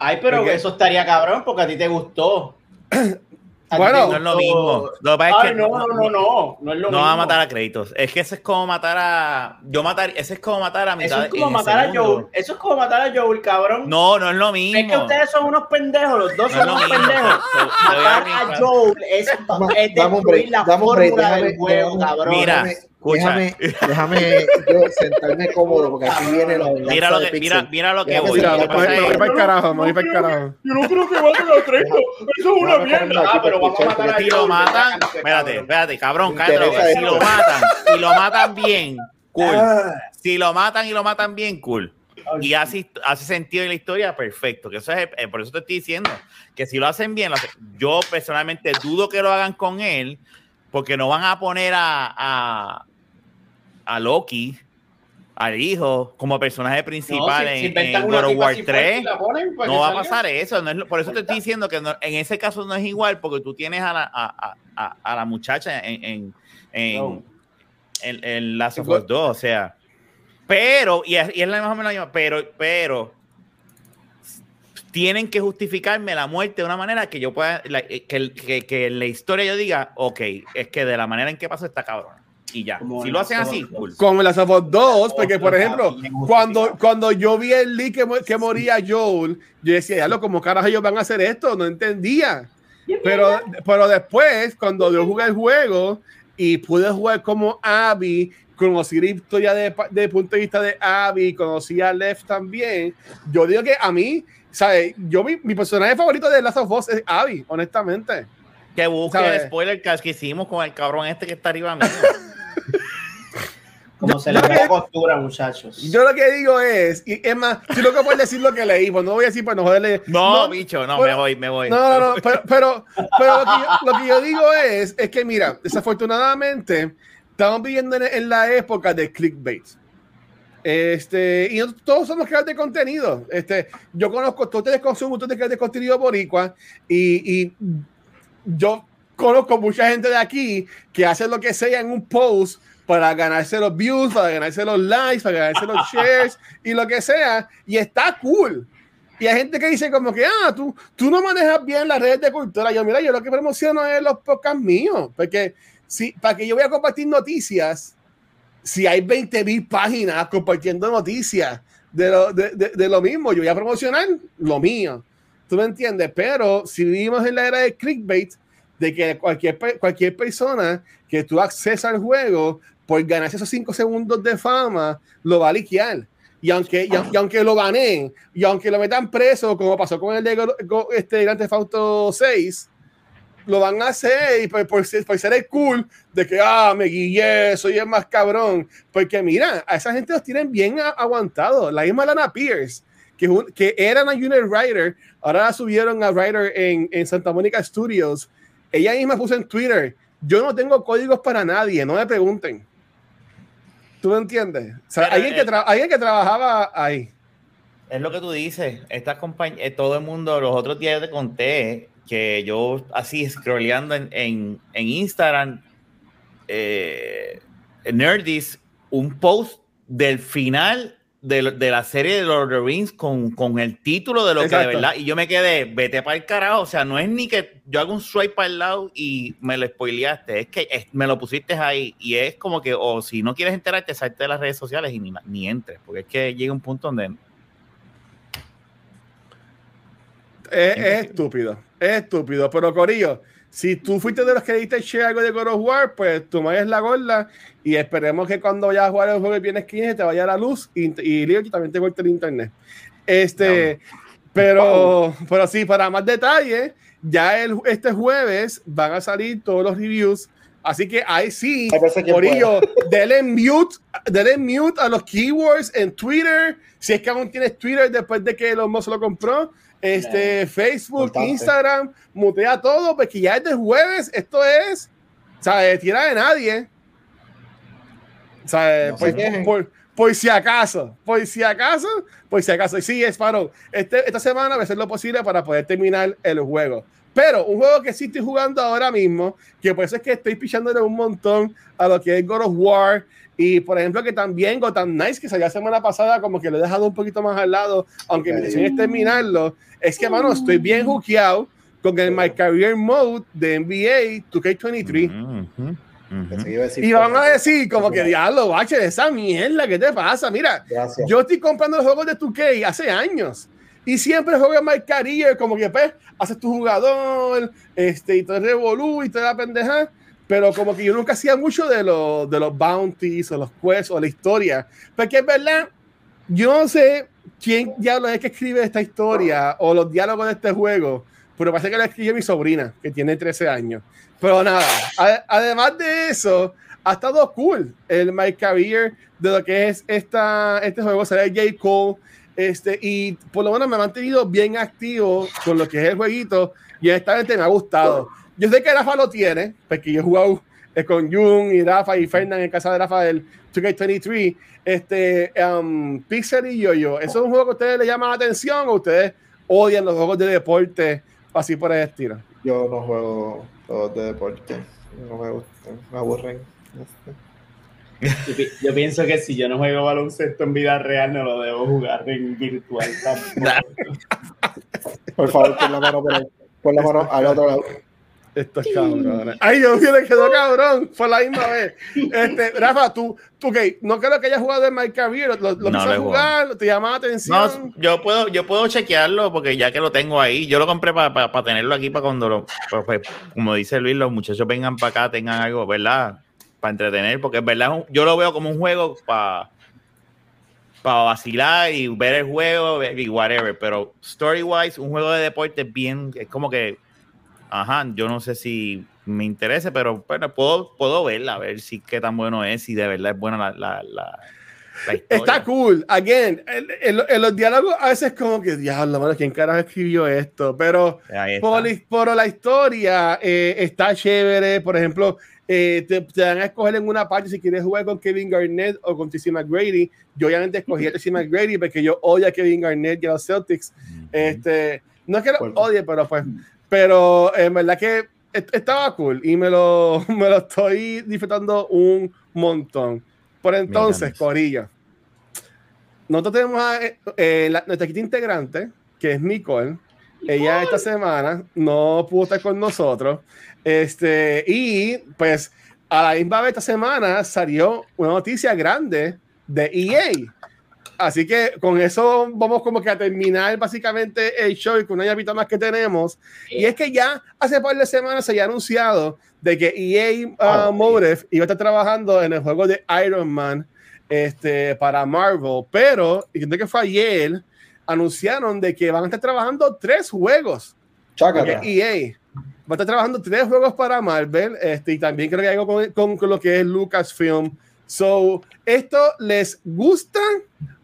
Ay, pero eso estaría cabrón porque a ti te gustó.
Bueno, no es lo mismo.
no, no, no, no, no, es lo
no va a matar a créditos. Es que ese es como matar a. Yo matar, ese es como matar a
mitad. Eso es como matar a Joel. Eso es como matar a Joel, cabrón.
No, no es lo mismo.
Es que ustedes son unos pendejos, los dos son unos pendejos. matar a Joel es, es destruir la fórmula del juego, cabrón.
Mira,
Déjame, déjame yo sentarme cómodo porque aquí viene la
Mira lo que, mira, mira lo que voy.
Mira, me voy para el carajo, me voy para el carajo.
Yo no creo que maten a Trejo. Eso es una mierda. Ah, pero vamos a matar a
Si lo matan, espérate, espérate, cabrón, cállate. Si lo matan, y lo matan bien, cool. Ah. Si lo matan y lo matan bien, cool. Y hace, hace sentido en la historia, perfecto. Que eso es, eh, por eso te estoy diciendo que si lo hacen bien, yo personalmente dudo que lo hagan con él, porque no van a poner a, a Loki, al hijo, como personaje principal en, God of War 3, pues, no va a pasar eso. por eso te estoy diciendo que en ese caso no es igual, porque tú tienes a la, a, a, a la muchacha en, en, en, en, Last of Us 2, o sea. Pero, y es, y es la misma, pero, pero tienen que justificarme la muerte de una manera que yo pueda, que, que, que, en la historia yo diga, ok, es que de la manera en que pasó esta cabrón y ya. si lo hacen así, cool.
Con las of 2, porque por ejemplo, cuando, cuando yo vi el leak que, que moría Joel, yo decía, ya lo, como carajo ellos van a hacer esto? No entendía. Pero, pero después, cuando yo jugué el juego y pude jugar como Abby, conocí la historia de, de punto de vista de Abby, conocí a Lev también, yo digo que a mí, ¿sabes? Yo, mi, mi personaje favorito de Last of Us es Abby, honestamente.
Que busque el spoiler que hicimos con el cabrón este que está arriba mío.
Como se le ve la costura, muchachos.
Yo lo que digo es, y es más, si lo que puedo decir lo que leí, pues no voy a decir para no joderle.
No, bicho, no, me voy, me voy.
No, no, pero, pero, pero lo, que yo, digo es, es que mira, desafortunadamente, estamos viviendo en, la época de clickbait. Este, y todos somos creadores de contenido. Este, yo conozco, todos ustedes consumen, ustedes creadores de contenido boricua, y, y yo conozco mucha gente de aquí que hace lo que sea en un post para ganarse los views, para ganarse los likes, para ganarse los shares y lo que sea. Y está cool. Y hay gente que dice como que, ah, tú, tú no manejas bien las redes de cultura. Yo, mira, yo lo que promociono es los podcasts míos. Porque si, para que yo voy a compartir noticias, si hay 20 mil páginas compartiendo noticias de lo, de, de, lo mismo, yo voy a promocionar lo mío. ¿Tú me entiendes? Pero si vivimos en la era de clickbait, de que cualquier, cualquier persona que tú acceses al juego por ganarse esos cinco segundos de fama, lo va a liquear. Y aunque, y, aunque lo gané, y aunque lo metan preso, como pasó con el de este Grand Theft Auto 6, lo van a hacer y por, por, ser el cool de que, ah, me guillé, soy el más cabrón. Porque mira, a esa gente los tienen bien aguantado. La misma Lana Pierce, que, que era una unit writer, ahora la subieron a writer en, en Santa Mónica Studios. Ella misma puso en Twitter, yo no tengo códigos para nadie, no me pregunten. ¿Tú me entiendes? O sea, alguien, que alguien que trabajaba ahí.
Es lo que tú dices. Estas compañías, eh, todo el mundo, los otros días te conté que yo así scrolleando en, en, en Instagram, eh, Nerdis, un post del final de, de, la serie de Lord of the Rings con, con el título de lo que de verdad. Y yo me quedé, vete para el carajo. O sea, no es ni que yo hago un swipe para el lado y me lo spoileaste. Es que me lo pusiste ahí. Y es como que, o si no quieres enterarte, salte de las redes sociales y ni, ni entres. Porque es que llega un punto donde.
Es, estúpido, es estúpido. Pero Corillo, si tú fuiste de los que diste share algo de God of War, pues tú me es la gorda y esperemos que cuando vayas a jugar el juego el viernes 15 te vaya a la luz y, y también te corte el internet. Este, pero, pero sí, para más detalles, ya el, este jueves van a salir todos los reviews. Así que ahí sí, Corillo, denle mute, denle mute a los keywords en Twitter. Si es que aún tienes Twitter después de que Elon Musk lo compró, este, Facebook, Instagram, mutea todo, porque ya este jueves, esto es, ¿sabes? Tira de nadie. ¿Sabes? por, por, si acaso, por si acaso, por si acaso. Y sí, es este, esta semana voy a hacer lo posible para poder terminar el juego. Pero un juego que sí estoy jugando ahora mismo, que por eso es que estoy pichándole un montón a lo que es God of War, y por ejemplo, que también Gotham Nice, que salió la semana pasada, como que lo he dejado un poquito más al lado, aunque mi intención es terminarlo. Es que, mano, estoy bien hookeado con el My Career Mode de NBA 2K23. Y van a decir, como que diablo, bache, esa mierda, ¿qué te pasa? Mira, yo estoy comprando los juegos de 2K hace años y siempre juego My Career, como que pues haces tu jugador, este, y todo el revolú y toda la pendeja pero como que yo nunca hacía mucho de, los de los bounties o los quests o la historia, porque es verdad, yo no sé quién diablo es que escribe esta historia o los diálogos de este juego, pero parece que la escribe mi sobrina, que tiene 13 años. Pero nada, además de eso, ha estado cool el My Career de lo que es esta, este juego, será J. Cole, este, y por lo menos me ha mantenido bien activo con lo que es el jueguito y honestamente me ha gustado. Yo sé que Rafa lo tiene, porque yo he jugado eh, con Jun y Rafa y Fernán en casa de Rafa del 2K23. Este, um, Pixel y Yo-Yo, ¿eso es un juego que a ustedes les llama la atención o ustedes odian los juegos de deporte así por el estilo?
Yo no juego juegos de deporte, no me gustan, me aburren.
Yo, pienso que si yo no juego baloncesto en vida real, no lo debo jugar en virtual
por favor, pon la mano por ahí. Pon la mano al otro lado.
Estos cabrones. Ay, yo le quedó cabrón. Fue la misma vez. Este, Rafa, tú, tú que no creo que hayas jugado en My Career. Lo, lo no, jugar, te llama la atención.
No, yo puedo, yo puedo chequearlo porque ya que lo tengo ahí, yo lo compré para tenerlo aquí para cuando lo, pues, pues, como dice Luis, los muchachos vengan para acá, tengan algo, ¿verdad? Para entretener, porque es verdad, yo lo veo como un juego para para vacilar y ver el juego y whatever, pero story wise, un juego de deporte bien, es como que ajá, yo no sé si me interese, pero bueno, puedo, puedo verla, a ver si qué tan bueno es, si de verdad es buena la, la, la,
historia. Está cool. Again, en, los diálogos a veces como que, diablo, mano, ¿quién carajo escribió esto? Pero por, la historia eh, está chévere. Por ejemplo, eh, te, dan a escoger en una parte si quieres jugar con Kevin Garnett o con TC McGrady. Yo obviamente escogí a TC McGrady porque yo odio a Kevin Garnett y a los Celtics. Este, no es que lo odie, pero pues pero en verdad que estaba cool y me lo, me lo estoy disfrutando un montón. Por entonces, Corillo, nosotros tenemos a eh, nuestra quinta integrante, que es Nicole. Ella esta semana no pudo estar con nosotros. Este, y pues a la misma vez esta semana salió una noticia grande de EA Así que con eso vamos como que a terminar básicamente el show y con una llamita más que tenemos. Y es que ya hace par de semanas se había anunciado de que EA uh, ah, Motive iba a estar trabajando en el juego de Iron Man este, para Marvel, pero y que fue ayer, anunciaron de que van a estar trabajando tres juegos. EA e va a estar trabajando tres juegos para Marvel este, y también creo que hay algo con, con, con lo que es Lucasfilm. So, ¿esto les gusta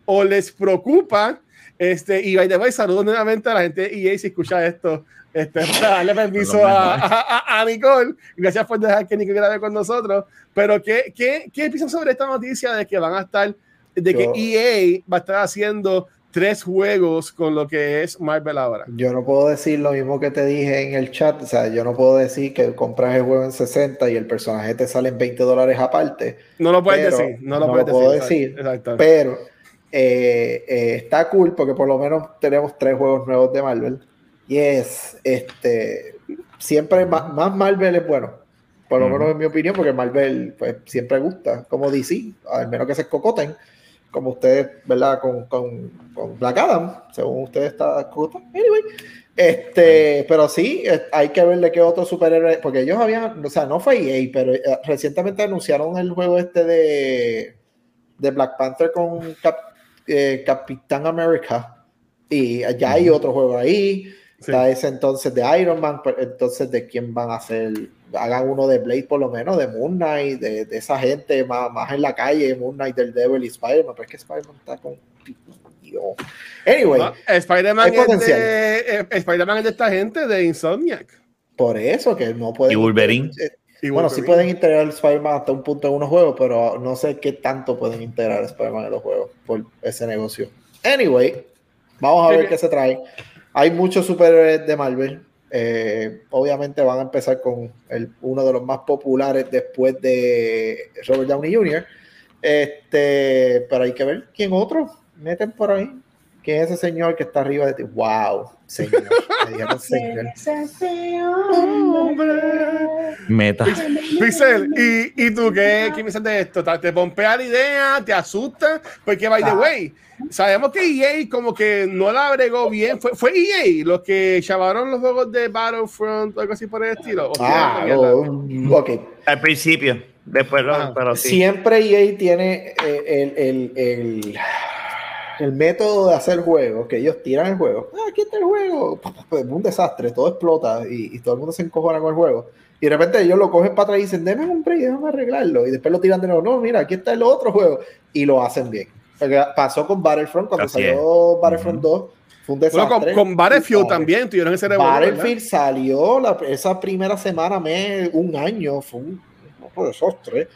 o les preocupa. Este, y by the way, saludo nuevamente a la gente de EA si escucha esto. Este, darle permiso a, a, Nicole. Gracias por dejar que Nicole grabe con nosotros. Pero, ¿qué, qué, qué piensan sobre esta noticia de que van a estar, de que EA va a estar haciendo tres juegos con lo que es Marvel ahora?
Yo no puedo decir lo mismo que te dije en el chat. O sea, yo no puedo decir que compras el juego en 60 y el personaje te sale en 20 dólares aparte.
No lo puedes decir. No lo, puedes
puedo decir. Pero eh, eh, está cool porque por lo menos tenemos tres juegos nuevos de Marvel. Y es, este, siempre más, Marvel es bueno. Por lo menos en mi opinión, porque Marvel pues, siempre gusta, como DC, al menos que se cocoten. como ustedes, ¿verdad? Con, con, con Black Adam, según ustedes está Anyway, este, pero sí, hay que ver de qué otro superhéroe, porque ellos habían, o sea, no fue EA, pero eh, recientemente anunciaron el juego este de, de Black Panther con eh, Capitán América, y ya hay otro juego ahí, está ese entonces de Iron Man, entonces de quién van a hacer, hagan uno de Blade por lo menos, de Moon Knight, de, de esa gente más, más, en la calle, Moon Knight del Devil y Spider-Man, pero es que Spider-Man está con Anyway,
Spider-Man es, de, eh, Spider es de esta gente de Insomniac.
Por eso que no pueden.
Y Wolverine.
Y bueno, sí pueden integrar Spider-Man hasta un punto en unos juegos, pero no sé qué tanto pueden integrar Spider-Man en los juegos por ese negocio. Anyway, vamos a ver qué se trae. Hay muchos superhéroes de Marvel. Eh, obviamente van a empezar con el, uno de los más populares después de Robert Downey Jr. Este, pero hay que ver quién otro meten por ahí. ¿Quién es ese señor que está arriba de ti? ¡Wow! Señor.
Meta.
Pixel, ¿y, ¿y tú qué, qué piensas de esto? ¿Te pompea la idea? ¿Te asusta? Porque, by the way, sabemos que EA como que no la agregó bien. Fue, fue EA los que llamaron los juegos de Battlefront o algo así por el estilo.
Ah, ok.
Al principio. Después, pero
sí. Siempre EA tiene eh, el, el, el el método de hacer juegos, que ellos tiran el juego, ah, aquí está el juego, es un desastre, todo explota y, todo el mundo se encojona con el juego. Y de repente ellos lo cogen para atrás y dicen, déme un break, déjame arreglarlo. Y después lo tiran de nuevo, no, mira, aquí está el otro juego. Y lo hacen bien. Porque pasó con Battlefront, cuando salió Battlefront 2, fue un desastre.
con, Battlefield también tuvieron ese
Battlefield salió esa primera semana, mes, un año, fue un, un desastre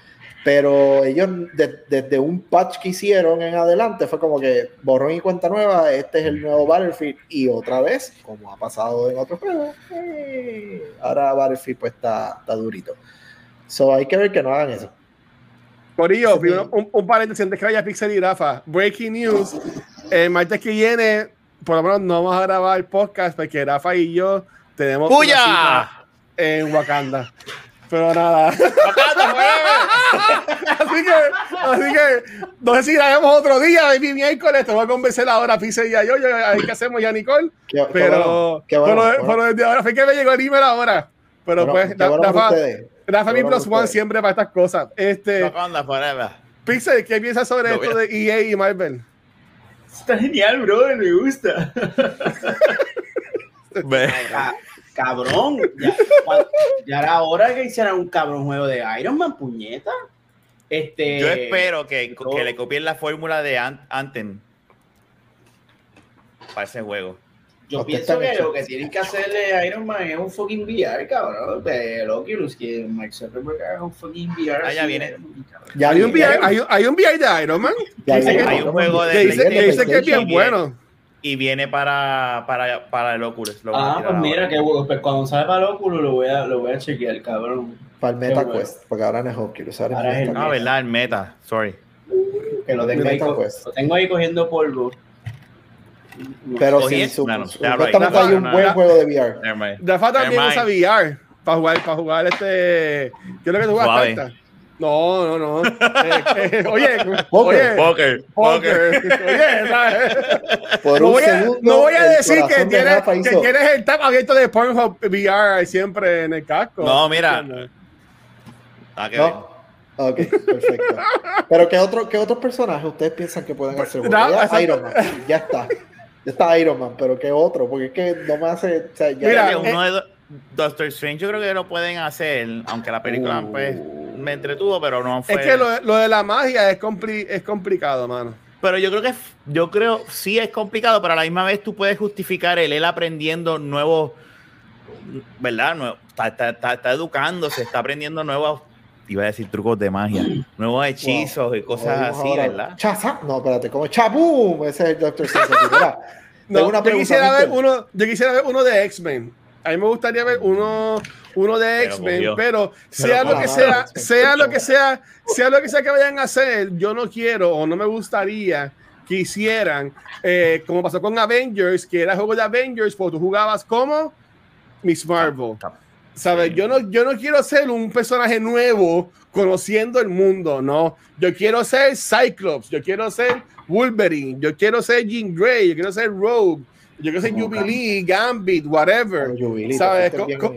pero ellos, desde un patch que hicieron en adelante, fue como que borrón y cuenta nueva, este es el nuevo Battlefield. Y otra vez, como ha pasado en otros juegos, eh, ahora Battlefield pues está, está durito. So hay que ver que no hagan eso.
Por ello, un, un paréntesis antes que vaya Pixel y Rafa. Breaking news: el martes que viene, por lo menos no vamos a grabar el podcast porque Rafa y yo tenemos.
¡Puya!
En Wakanda. Pero nada. así que, así que, no sé si grabemos otro día, baby miércoles. Te voy a convencer ahora, Pise y a yo, yo, a ver qué hacemos ya, Nicole. pero, qué bueno, pero, bueno. desde ahora, fue que me llegó el email ahora. Pero pues, Rafa, Rafa, mi plus one siempre para estas cosas. Este, Pixel, ¿qué piensas sobre esto de EA y Marvel?
Está genial, brother, me gusta. Cabrón, ya, era hora que hicieran un cabrón juego de Iron Man, puñeta. Este,
Yo espero que, que le copien la fórmula de Anthem para ese juego.
Yo pienso que lo que tienen que hacerle a Iron Man es un fucking VR, cabrón. De Oculus, que Mike Zuckerberg haga un fucking VR.
Ah, ya viene.
Ya hay un VR, hay, hay un VR de Iron Man.
hay, un juego de.
Que dice que es bien bueno
y viene para, para, para el Oculus.
ah, pues mira, que pues cuando sale para el Oculus lo voy a, lo voy a chequear, cabrón.
Para el Meta Quest, porque ahora no es Oculus. Ahora,
es el Ah, verdad, el Meta, sorry.
Que lo tengo, ahí, lo tengo ahí cogiendo polvo.
Pero sí, su, no, supuestamente hay un buen juego de VR.
Rafa también usa VR para jugar, para jugar este. ¿Qué es lo que tú juegas? No, no, no. Eh, eh, oye,
poker, poker,
poker. Oye, ¿sabes? no, voy a, no voy a decir que tienes, que tienes el tab abierto de Pornhub VR siempre en el casco.
No, mira.
Ah, qué no. Ok, perfecto. Pero ¿qué, otro, ¿qué otros personajes ustedes piensan que pueden hacer? ya, Iron Man, ya está. Ya está Iron Man, pero ¿qué otro? Porque es que no me hace... O sea, ya
Mira, uno de Doctor Strange yo creo que lo pueden hacer, aunque la película pues uh. Me entretuvo, pero no fue...
Es que lo, de la magia es, es complicado, mano.
Pero yo creo que yo creo sí es complicado, pero a la misma vez tú puedes justificar el él aprendiendo nuevos, ¿verdad? está, educándose, está aprendiendo nuevos, iba a decir trucos de magia, nuevos hechizos y cosas así, ¿verdad?
Chaza, no, espérate, como chabum, ese es el Doctor Strange.
no, yo quisiera ver uno, yo quisiera ver uno de X-Men a mí me gustaría ver uno, uno de X-Men, pero, sea lo que sea, sea lo que sea, sea lo que sea que vayan a hacer, yo no quiero o no me gustaría que hicieran, eh, como pasó con Avengers, que era juego de Avengers, porque tú jugabas como Miss Marvel. ¿Sabes? Yo, no, yo no quiero ser un personaje nuevo conociendo el mundo, no. Yo quiero ser Cyclops, yo quiero ser Wolverine, yo quiero ser Jean Grey, yo quiero ser Rogue, yo quiero ser Jubilee, Gambit, whatever. ¿Sabes?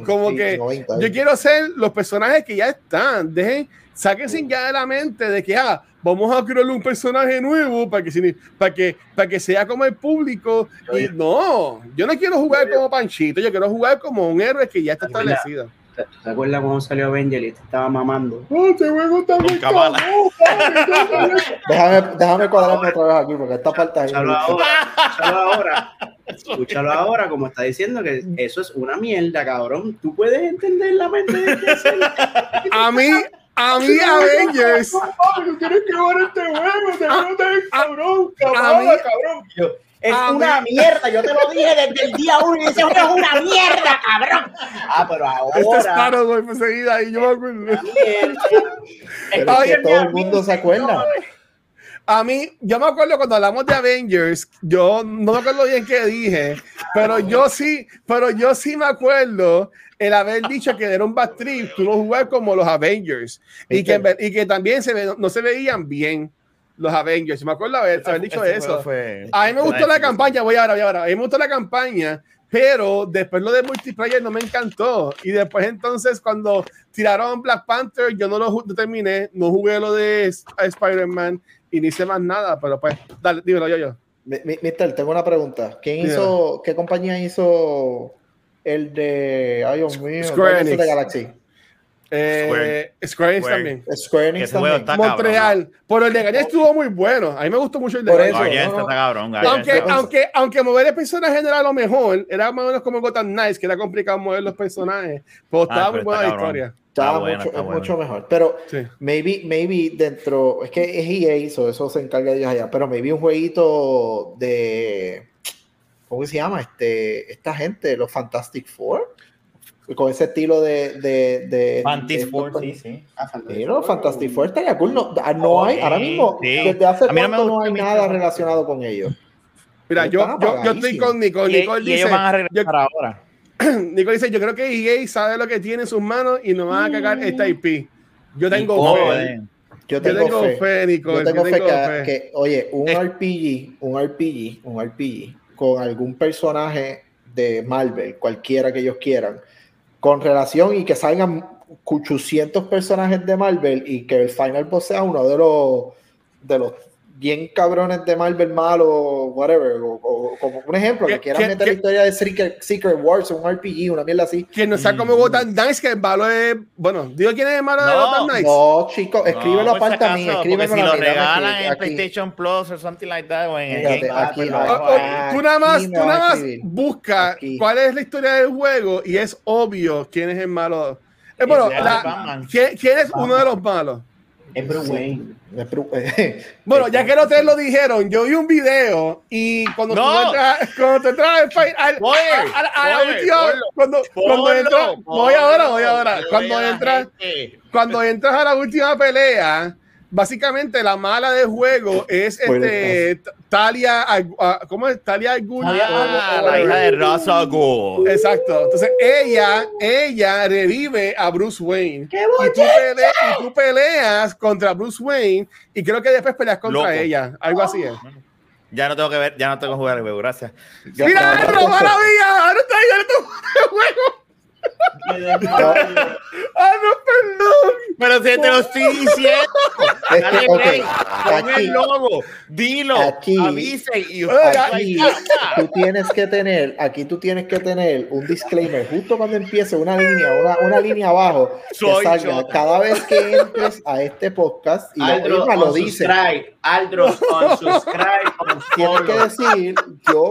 como que yo quiero ser los personajes que ya están. Dejen, sáquense ya de la mente de que, ah, vamos a crearle un personaje nuevo para que, para que, para que sea como el público. Y no, yo no quiero jugar como Panchito, yo quiero jugar como un héroe que ya está establecido.
¿Te, acuerdas cuando salió Avenger y te estaba mamando?
¡Oh, este juego está muy
déjame, déjame cuadrarme otra vez aquí porque esta falta
Escúchalo ahora, escúchalo ahora. Escúchalo ahora, como está diciendo que eso es una mierda, cabrón. Tú puedes entender la mente de
A mí, a mí Avengers. No tienes que jugar este juego, te cabrón, cabrón,
cabrón. Es una mierda, yo te lo dije desde el día uno y ese juego es una mierda, cabrón. Ah, pero ahora. Este es
paro, güey, seguida y yo me acuerdo.
Pero es que todo el mundo se acuerda.
A mí, yo me acuerdo cuando hablamos de Avengers, yo no me acuerdo bien qué dije, pero yo sí, pero yo sí me acuerdo el haber dicho que era un bad trip, tú no jugabas como los Avengers y que, y que también se no se veían bien los Avengers. Me acuerdo haber, haber dicho eso. a mí me gustó la campaña, voy ahora, voy ahora. A mí me gustó la campaña, pero después lo de multiplayer no me encantó. Y después entonces cuando tiraron Black Panther, yo no lo terminé, no jugué lo de Spider-Man y ni sé más nada, pero pues, dale, dímelo yo, yo.
Mister, tengo una pregunta. ¿Quién hizo, qué compañía hizo el de, ay Dios mío,
Square Enix. de Galaxy? Eh, Square. Enix también.
Square Enix también.
Montreal. Pero el de Galaxy estuvo muy bueno. A mí me gustó mucho el de
Por eso, no, cabrón,
aunque, aunque, aunque mover el personaje era lo mejor, era más o menos como Gotham Nice, que era complicado mover los personajes. Pero estaba ah, muy buena la historia.
Estaba mucho, es mucho mejor. Pero maybe, maybe dentro, es que es EA, eso, eso se encarga de ellos allá, pero maybe un jueguito de, ¿cómo se llama? Este, esta gente, los Fantastic Four con ese estilo de. de, de
Fantastic Four, sí, sí.
Ah, Fantastic, Four estaría cool. No, ah, no hay, ahora mismo, desde hace cuánto no, no, hay nada relacionado con ellos.
Mira, yo, yo, yo, estoy con Nicole. Nicole dice,
ellos van a regresar ahora.
Nicole dice: Yo creo que EA sabe lo que tiene en sus manos y no van a cagar mm. esta IP. Yo tengo fe.
Yo tengo, fe. Nicole. Yo tengo, fe, que, que, oye, un RPG, un RPG, un RPG con algún personaje de Marvel, cualquiera que ellos quieran, con relación y que salgan 800 personajes de Marvel y que el Final Boss sea uno de los de los bien cabrones de Marvel malo, whatever, o, como un ejemplo, que quieran meter la historia de Secret, Wars, un RPG, una mierda así.
Que no sea como Gotham Knights, que el malo es, bueno, digo quién es el malo de Gotham Knights.
No, chicos, escríbelo no, aparte a mí, escríbelo
si lo regalan en PlayStation Plus o something like that, o en el
Game Tú nada más, tú nada más busca cuál es la historia del juego y es obvio quién es el malo. Eh, bueno, ¿quién, ¿quién es uno de los malos?
Es Bruce Wayne.
bueno, ya que ustedes lo dijeron, yo vi un video y cuando tú entras, cuando te entras al, a, la última, cuando, cuando entras, voy ahora, voy ahora, cuando entras, cuando entras a la última pelea, básicamente la mala del juego es este Talia, ¿cómo es? Talia.
Ah, la hija de Raza Ghul.
Exacto. Entonces ella, ella revive a Bruce Wayne. y, tú peleas, y tú peleas contra Bruce Wayne y creo que después peleas contra ella. Algo así es.
Ya no tengo que ver, ya no tengo que jugar el juego, gracias.
Mira, maravilla, ahora está ahí, el juego ah, no, perdón.
Pero si te lo estoy diciendo. Dale play, pon el logo, dilo,
aquí,
avise y
aquí. tú tienes que tener, aquí tú tienes que tener un disclaimer. Justo cuando empiece una línea, una, una línea abajo, que salga cada vez que entres a este podcast y
Aldro,
lo, lo dice.
Aldro, on subscribe,
Tienes que decir, yo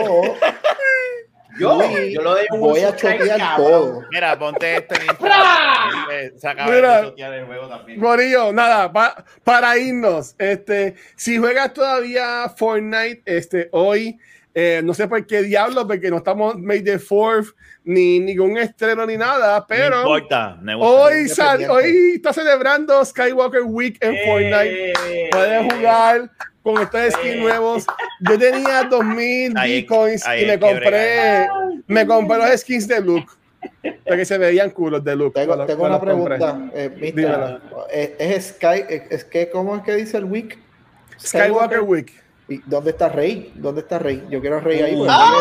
yo, yo lo dejo
voy a chotear todo.
Mira, ponte esto en Se acaba
Mira, de chotear el juego también. Morillo, nada, para irnos. Este, si juegas todavía Fortnite, este, hoy, eh, no sé por qué diablo, porque no estamos made the fourth, ni ningún estreno ni nada, pero
no importa,
hoy, sal, hoy está celebrando Skywalker Week en Fortnite. Eh. Puedes jugar con estos skins nuevos. Yo tenía 2000 bitcoins y me compré, me compré los skins de Luke. Porque se veían culos de Luke.
Tengo, tengo una pregunta, eh, eh, ¿Es, Sky, es, que, ¿cómo es que dice el Wick?
Skywalker, Wick.
¿Dónde está Rey? ¿Dónde está Rey? Yo quiero a Rey ahí.
¡Ah!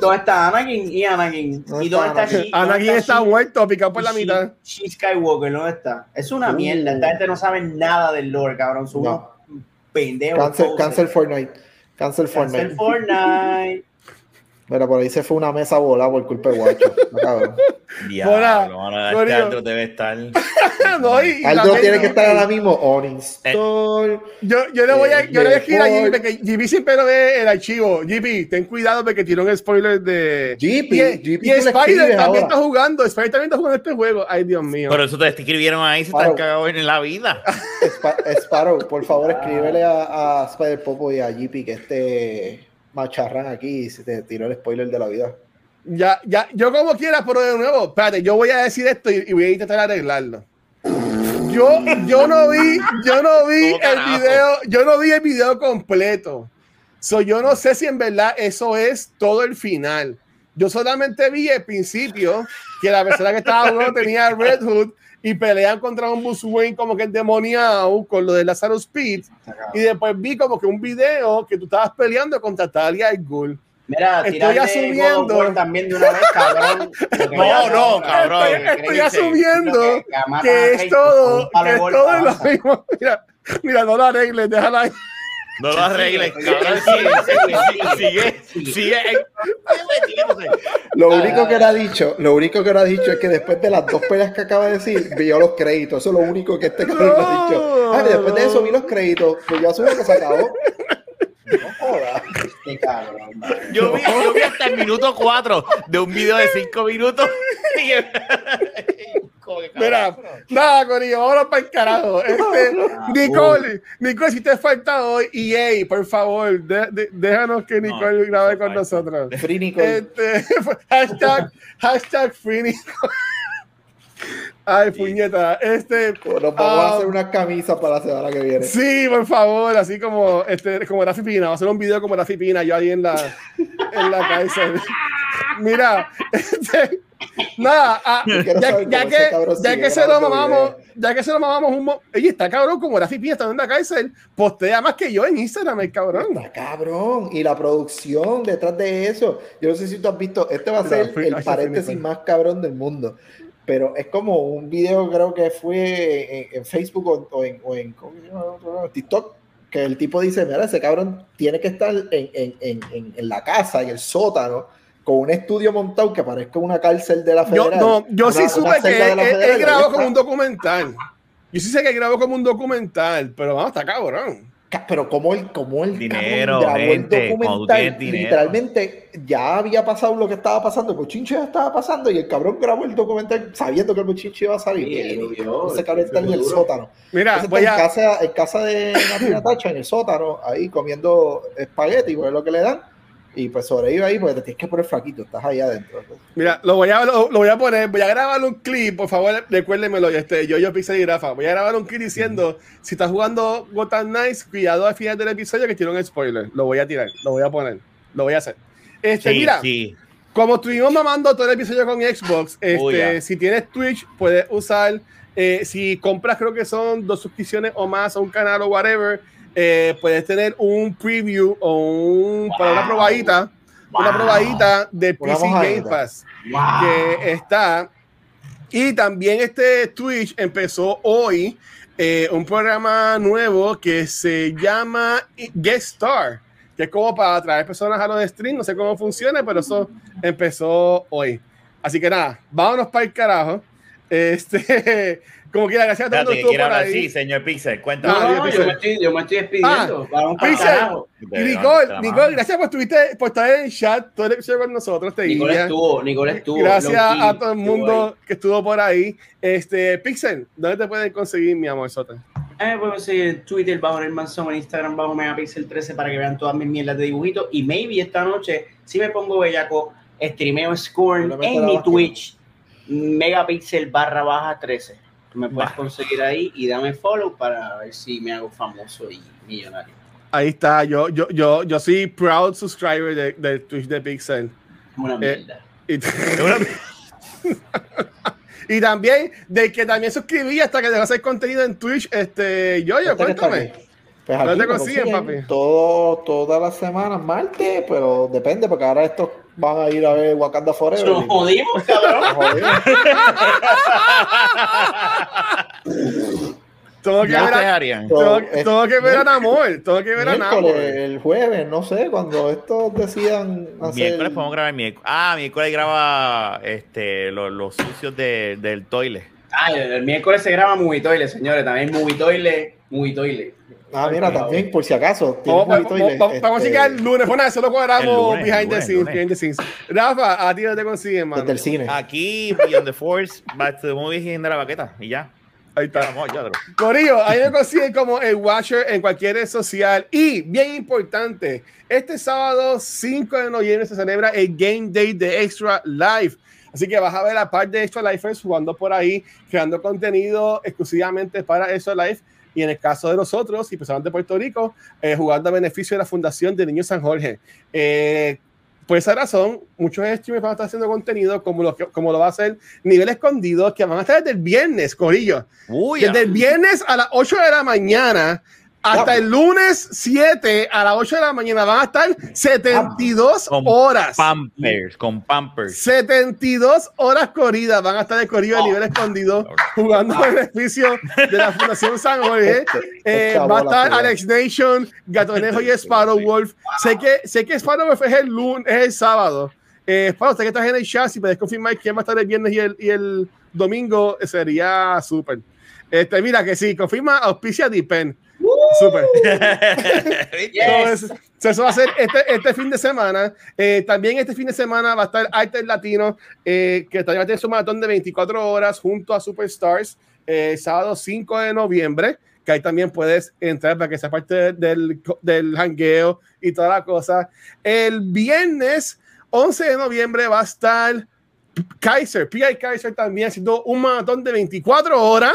¿Dónde está Anakin y Anakin? ¿Y dónde está
Anakin? Anakin está muerto, picado por la mitad.
She Skywalker, ¿dónde está? Es una mierda. Esta gente no sabe nada del lore, cabrón. Son no. pendejos.
Cancel, cancel Fortnite. Cancel Fortnite.
Cancel Fortnite.
Mira, por ahí se fue una mesa volada por culpa de Guacho.
Diablo, debe estar.
no, y, Aldo tiene que estar ahora mismo on install.
Eh, yo, yo le voy a, yo le voy a decir a Jimmy porque Jimmy siempre lo ve el archivo. Jimmy, ten cuidado porque tiró un spoiler de.
Jimmy,
y, y Spider también está jugando. Spider también está jugando este juego. Ay, Dios mío.
Por eso te escribieron ahí, se están cagados en la vida.
Sparrow, por favor, escríbele a, a Spider Popo y a JP que este macharran aquí y se te tiró el spoiler de la vida.
Ya, ya, yo como quiera, pero de nuevo, espérate, yo voy a decir esto y, voy a intentar arreglarlo. Yo, yo no vi, yo no vi el video, yo no vi el video completo. So, yo no sé si en verdad eso es todo el final. Yo solamente vi el principio que la persona que estaba jugando tenía Red Hood y pelean contra un Bruce Wayne como que endemoniado con lo de Lazarus Speed y después vi como que un video que tú estabas peleando contra Talia y Ghul.
Mira, estoy asumiendo también de una vez, cabrón.
no, no, cabrón.
Estoy, asumiendo que, es todo, que es todo lo mismo. Mira, mira, no lo arregles, déjala ahí.
No lo arregles, cabrón. Sigue, sigue, sigue.
Lo único que era dicho, lo único que era dicho es que después de las dos peleas que acaba de decir, vio los créditos. Eso es lo único que este cabrón no. ha dicho. Ah, después de eso vi los créditos, pues yo asumo que se acabó.
No jodas, este cabrón.
Yo vi, yo vi hasta el minuto 4 de un video de 5 minutos.
Mira, nada, Corillo, vámonos para el carajo. Este, Nicole, Nicole, si te falta hoy, y hey, por favor, déjanos que Nicole grabe con nosotros.
Free Nicole.
Este, hashtag, hashtag Free Nicole. Ay, puñeta. Este.
Nos vamos a hacer una camisa para la semana que viene.
Sí, por favor, así como, este, como Rafi Pina. Vamos a hacer un video como Rafi Pina, yo ahí en la, en la cabeza. Mira, este, nada, ah, ya, ya, que, ya que se lo mamamos, ya que se lo mamamos un Oye, está cabrón, como Rafi Pina está en la cárcel, postea más que yo en Instagram, el cabrón.
Está cabrón. Y la producción detrás de eso. Yo no sé si tú has visto, este va a ser el paréntesis más cabrón del mundo pero es como un video, creo que fue en, Facebook o, en, TikTok, que el tipo dice, mira, ese cabrón tiene que estar en, en, la casa, en el sótano, con un estudio montado que parezca una cárcel de la federal.
Yo, no, yo sí supe que él, grabó como un documental. Yo sí sé que grabó como un documental, pero vamos, está cabrón
pero como el, como el
dinero, gente, el documental,
literalmente ya había pasado lo que estaba pasando, el bochinche ya estaba pasando y el cabrón grabó el documental sabiendo que el bochinche iba a salir. ese cabrón está en el sótano.
Mira,
voy en, casa, en casa de Martina Tacha, en el sótano, ahí comiendo espagueti, pues es lo que le dan y pues sobrevive ahí porque te tienes que poner flaquito, estás ahí adentro.
Mira, lo voy a, lo, voy a poner, voy a grabar un clip, por favor, recuérdenmelo, este, yo, yo pise y Rafa, voy a grabar un clip diciendo, si estás jugando Gotham Nice, cuidado al final del episodio que tiene un spoiler, lo voy a tirar, lo voy a poner, lo voy a hacer. Este, mira, como estuvimos mamando todo el episodio con Xbox, este, si tienes Twitch, puedes usar, eh, si compras creo que son dos suscripciones o más a un canal o whatever, eh, puedes tener un preview o un, para una probadita, una probadita de PC Game Pass que está. Y también este Twitch empezó hoy eh, un programa nuevo que se llama Guest Star, que es como para atraer personas a los streams. No sé cómo funciona, pero eso empezó hoy. Así que nada, vámonos para el carajo. Este, como quiera, gracias a todos.
Que quiera hablar así, señor Pixel, cuéntame. No,
no, yo, me estoy, yo me estoy despidiendo. Ah,
Pixel, Nicole, Nicole, gracias por, por estar en el chat todo el episodio con nosotros. Te
Nicole estuvo, Nicole estuvo.
Gracias a todo el mundo que estuvo por ahí. Este, Pixel, ¿dónde te pueden conseguir, mi amor Sota?
Eh, pueden seguir en Twitter bajo el manzón, en Instagram bajo Megapixel 13 para que vean todas mis mierdas de dibujitos. Y maybe esta noche, si me pongo bellaco, streameo Scorn en mi Twitch, Megapixel barra baja 13 me puedes conseguir ahí y dame follow para ver si me hago famoso y millonario.
Ahí está, yo, yo, yo, yo soy proud subscriber de, de Twitch de Pixel.
Una eh, mierda.
Y, también, de que también suscribí hasta que dejó hacer contenido en Twitch, este, yo, yo, cuéntame.
Pues aquí te consiguen, papi? Todo, todas las semanas, martes, pero depende, porque ahora estos van a ir a ver Wakanda Forever.
Nos jodimos, cabrón. Nos jodimos.
Todo que, ver a, todo, todo que ver a Namor, todo que ver a Namor.
El jueves, no sé, cuando estos decidan
hacer... Miércoles podemos grabar miércoles. Ah, miércoles graba este, los, los sucios de, del toile.
Ah, el, miércoles se graba Movie Toile, señores, también Movie Toile, Movie Toile.
Ah, mira, también, por si acaso.
Vamos, a llegar el lunes. Bueno, eso lo cuadramos behind, the scenes, behind the scenes. Rafa, a ti no te consiguen, mano.
Desde el cine.
Aquí, Beyond the Force, Back to the Movies y de la baqueta. Y ya.
Ahí está. Corillo, ahí me consiguen como el Watcher en cualquier red social. Y, bien importante, este sábado 5 de noviembre se celebra el Game Day de Extra Life. Así que vas a ver la parte de Extra Lifers jugando por ahí, creando contenido exclusivamente para Extra Life y en el caso de nosotros, y especialmente Puerto Rico, eh, jugando a beneficio de la Fundación de Niños San Jorge. Eh, por esa razón, muchos streamers van a estar haciendo contenido como lo, como lo va a hacer Nivel Escondido, que van a estar desde el viernes, Corillo. desde el viernes a las 8 de la mañana hasta el lunes 7 a las 8 de la mañana van a estar 72 horas.
Pampers, con Pampers.
72 horas corridas. Van a estar de corrido de nivel escondido jugando en beneficio de la Fundación San Jorge. Eh, va a estar Alex Nation, Gatonejo y Sparrow Wolf. Sé que, sé que Sparrow Wolf es el, lunes, es el sábado. Eh, Sparrow, sé que estás en el chat. Si puedes confirmar quién va a estar el viernes y el, y el domingo, sería súper. Este, mira que sí, confirma auspicia Dipen. Super. eso va a ser este, este fin de semana. Eh, también este fin de semana va a estar Arte Latino, eh, que también va a tener su maratón de 24 horas junto a Superstars, eh, sábado 5 de noviembre, que ahí también puedes entrar para que sea parte del, del hangueo y toda la cosa. El viernes 11 de noviembre va a estar Kaiser, P.I. Kaiser también haciendo un maratón de 24 horas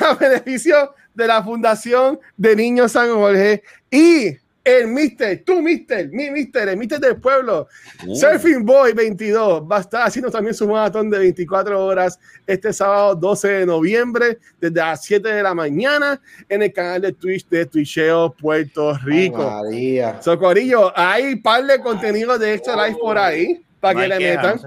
a beneficio de la Fundación de Niños San Jorge y el Mister, tú Mister, mi Mister, el Mister del pueblo, uh. Surfing Boy 22, va a estar haciendo también su maratón de 24 horas este sábado 12 de noviembre, desde las 7 de la mañana, en el canal de Twitch de Twitcheo Puerto Rico. Socorillo, hay par de contenido de extra live por ahí, para que le metan.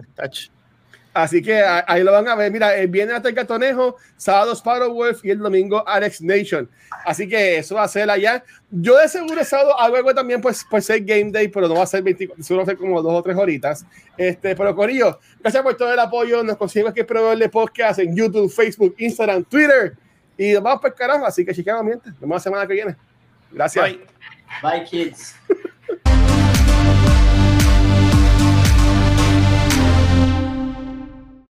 Así que ahí lo van a ver. Mira, el viernes hasta el Catonejo, sábado Sparrow Wolf y el domingo Alex Nation. Así que eso va a ser allá. Yo de seguro sábado hago algo también, pues, pues ser Game Day, pero no va a ser 24, seguro va a ser como dos o tres horitas. Este, pero Corillo, gracias por todo el apoyo. Nos conseguimos que proveer de podcast en YouTube, Facebook, Instagram, Twitter. Y nos vamos carajo. Así que, chicos, miente. Nos vemos la semana que viene. Gracias.
Bye, Bye kids.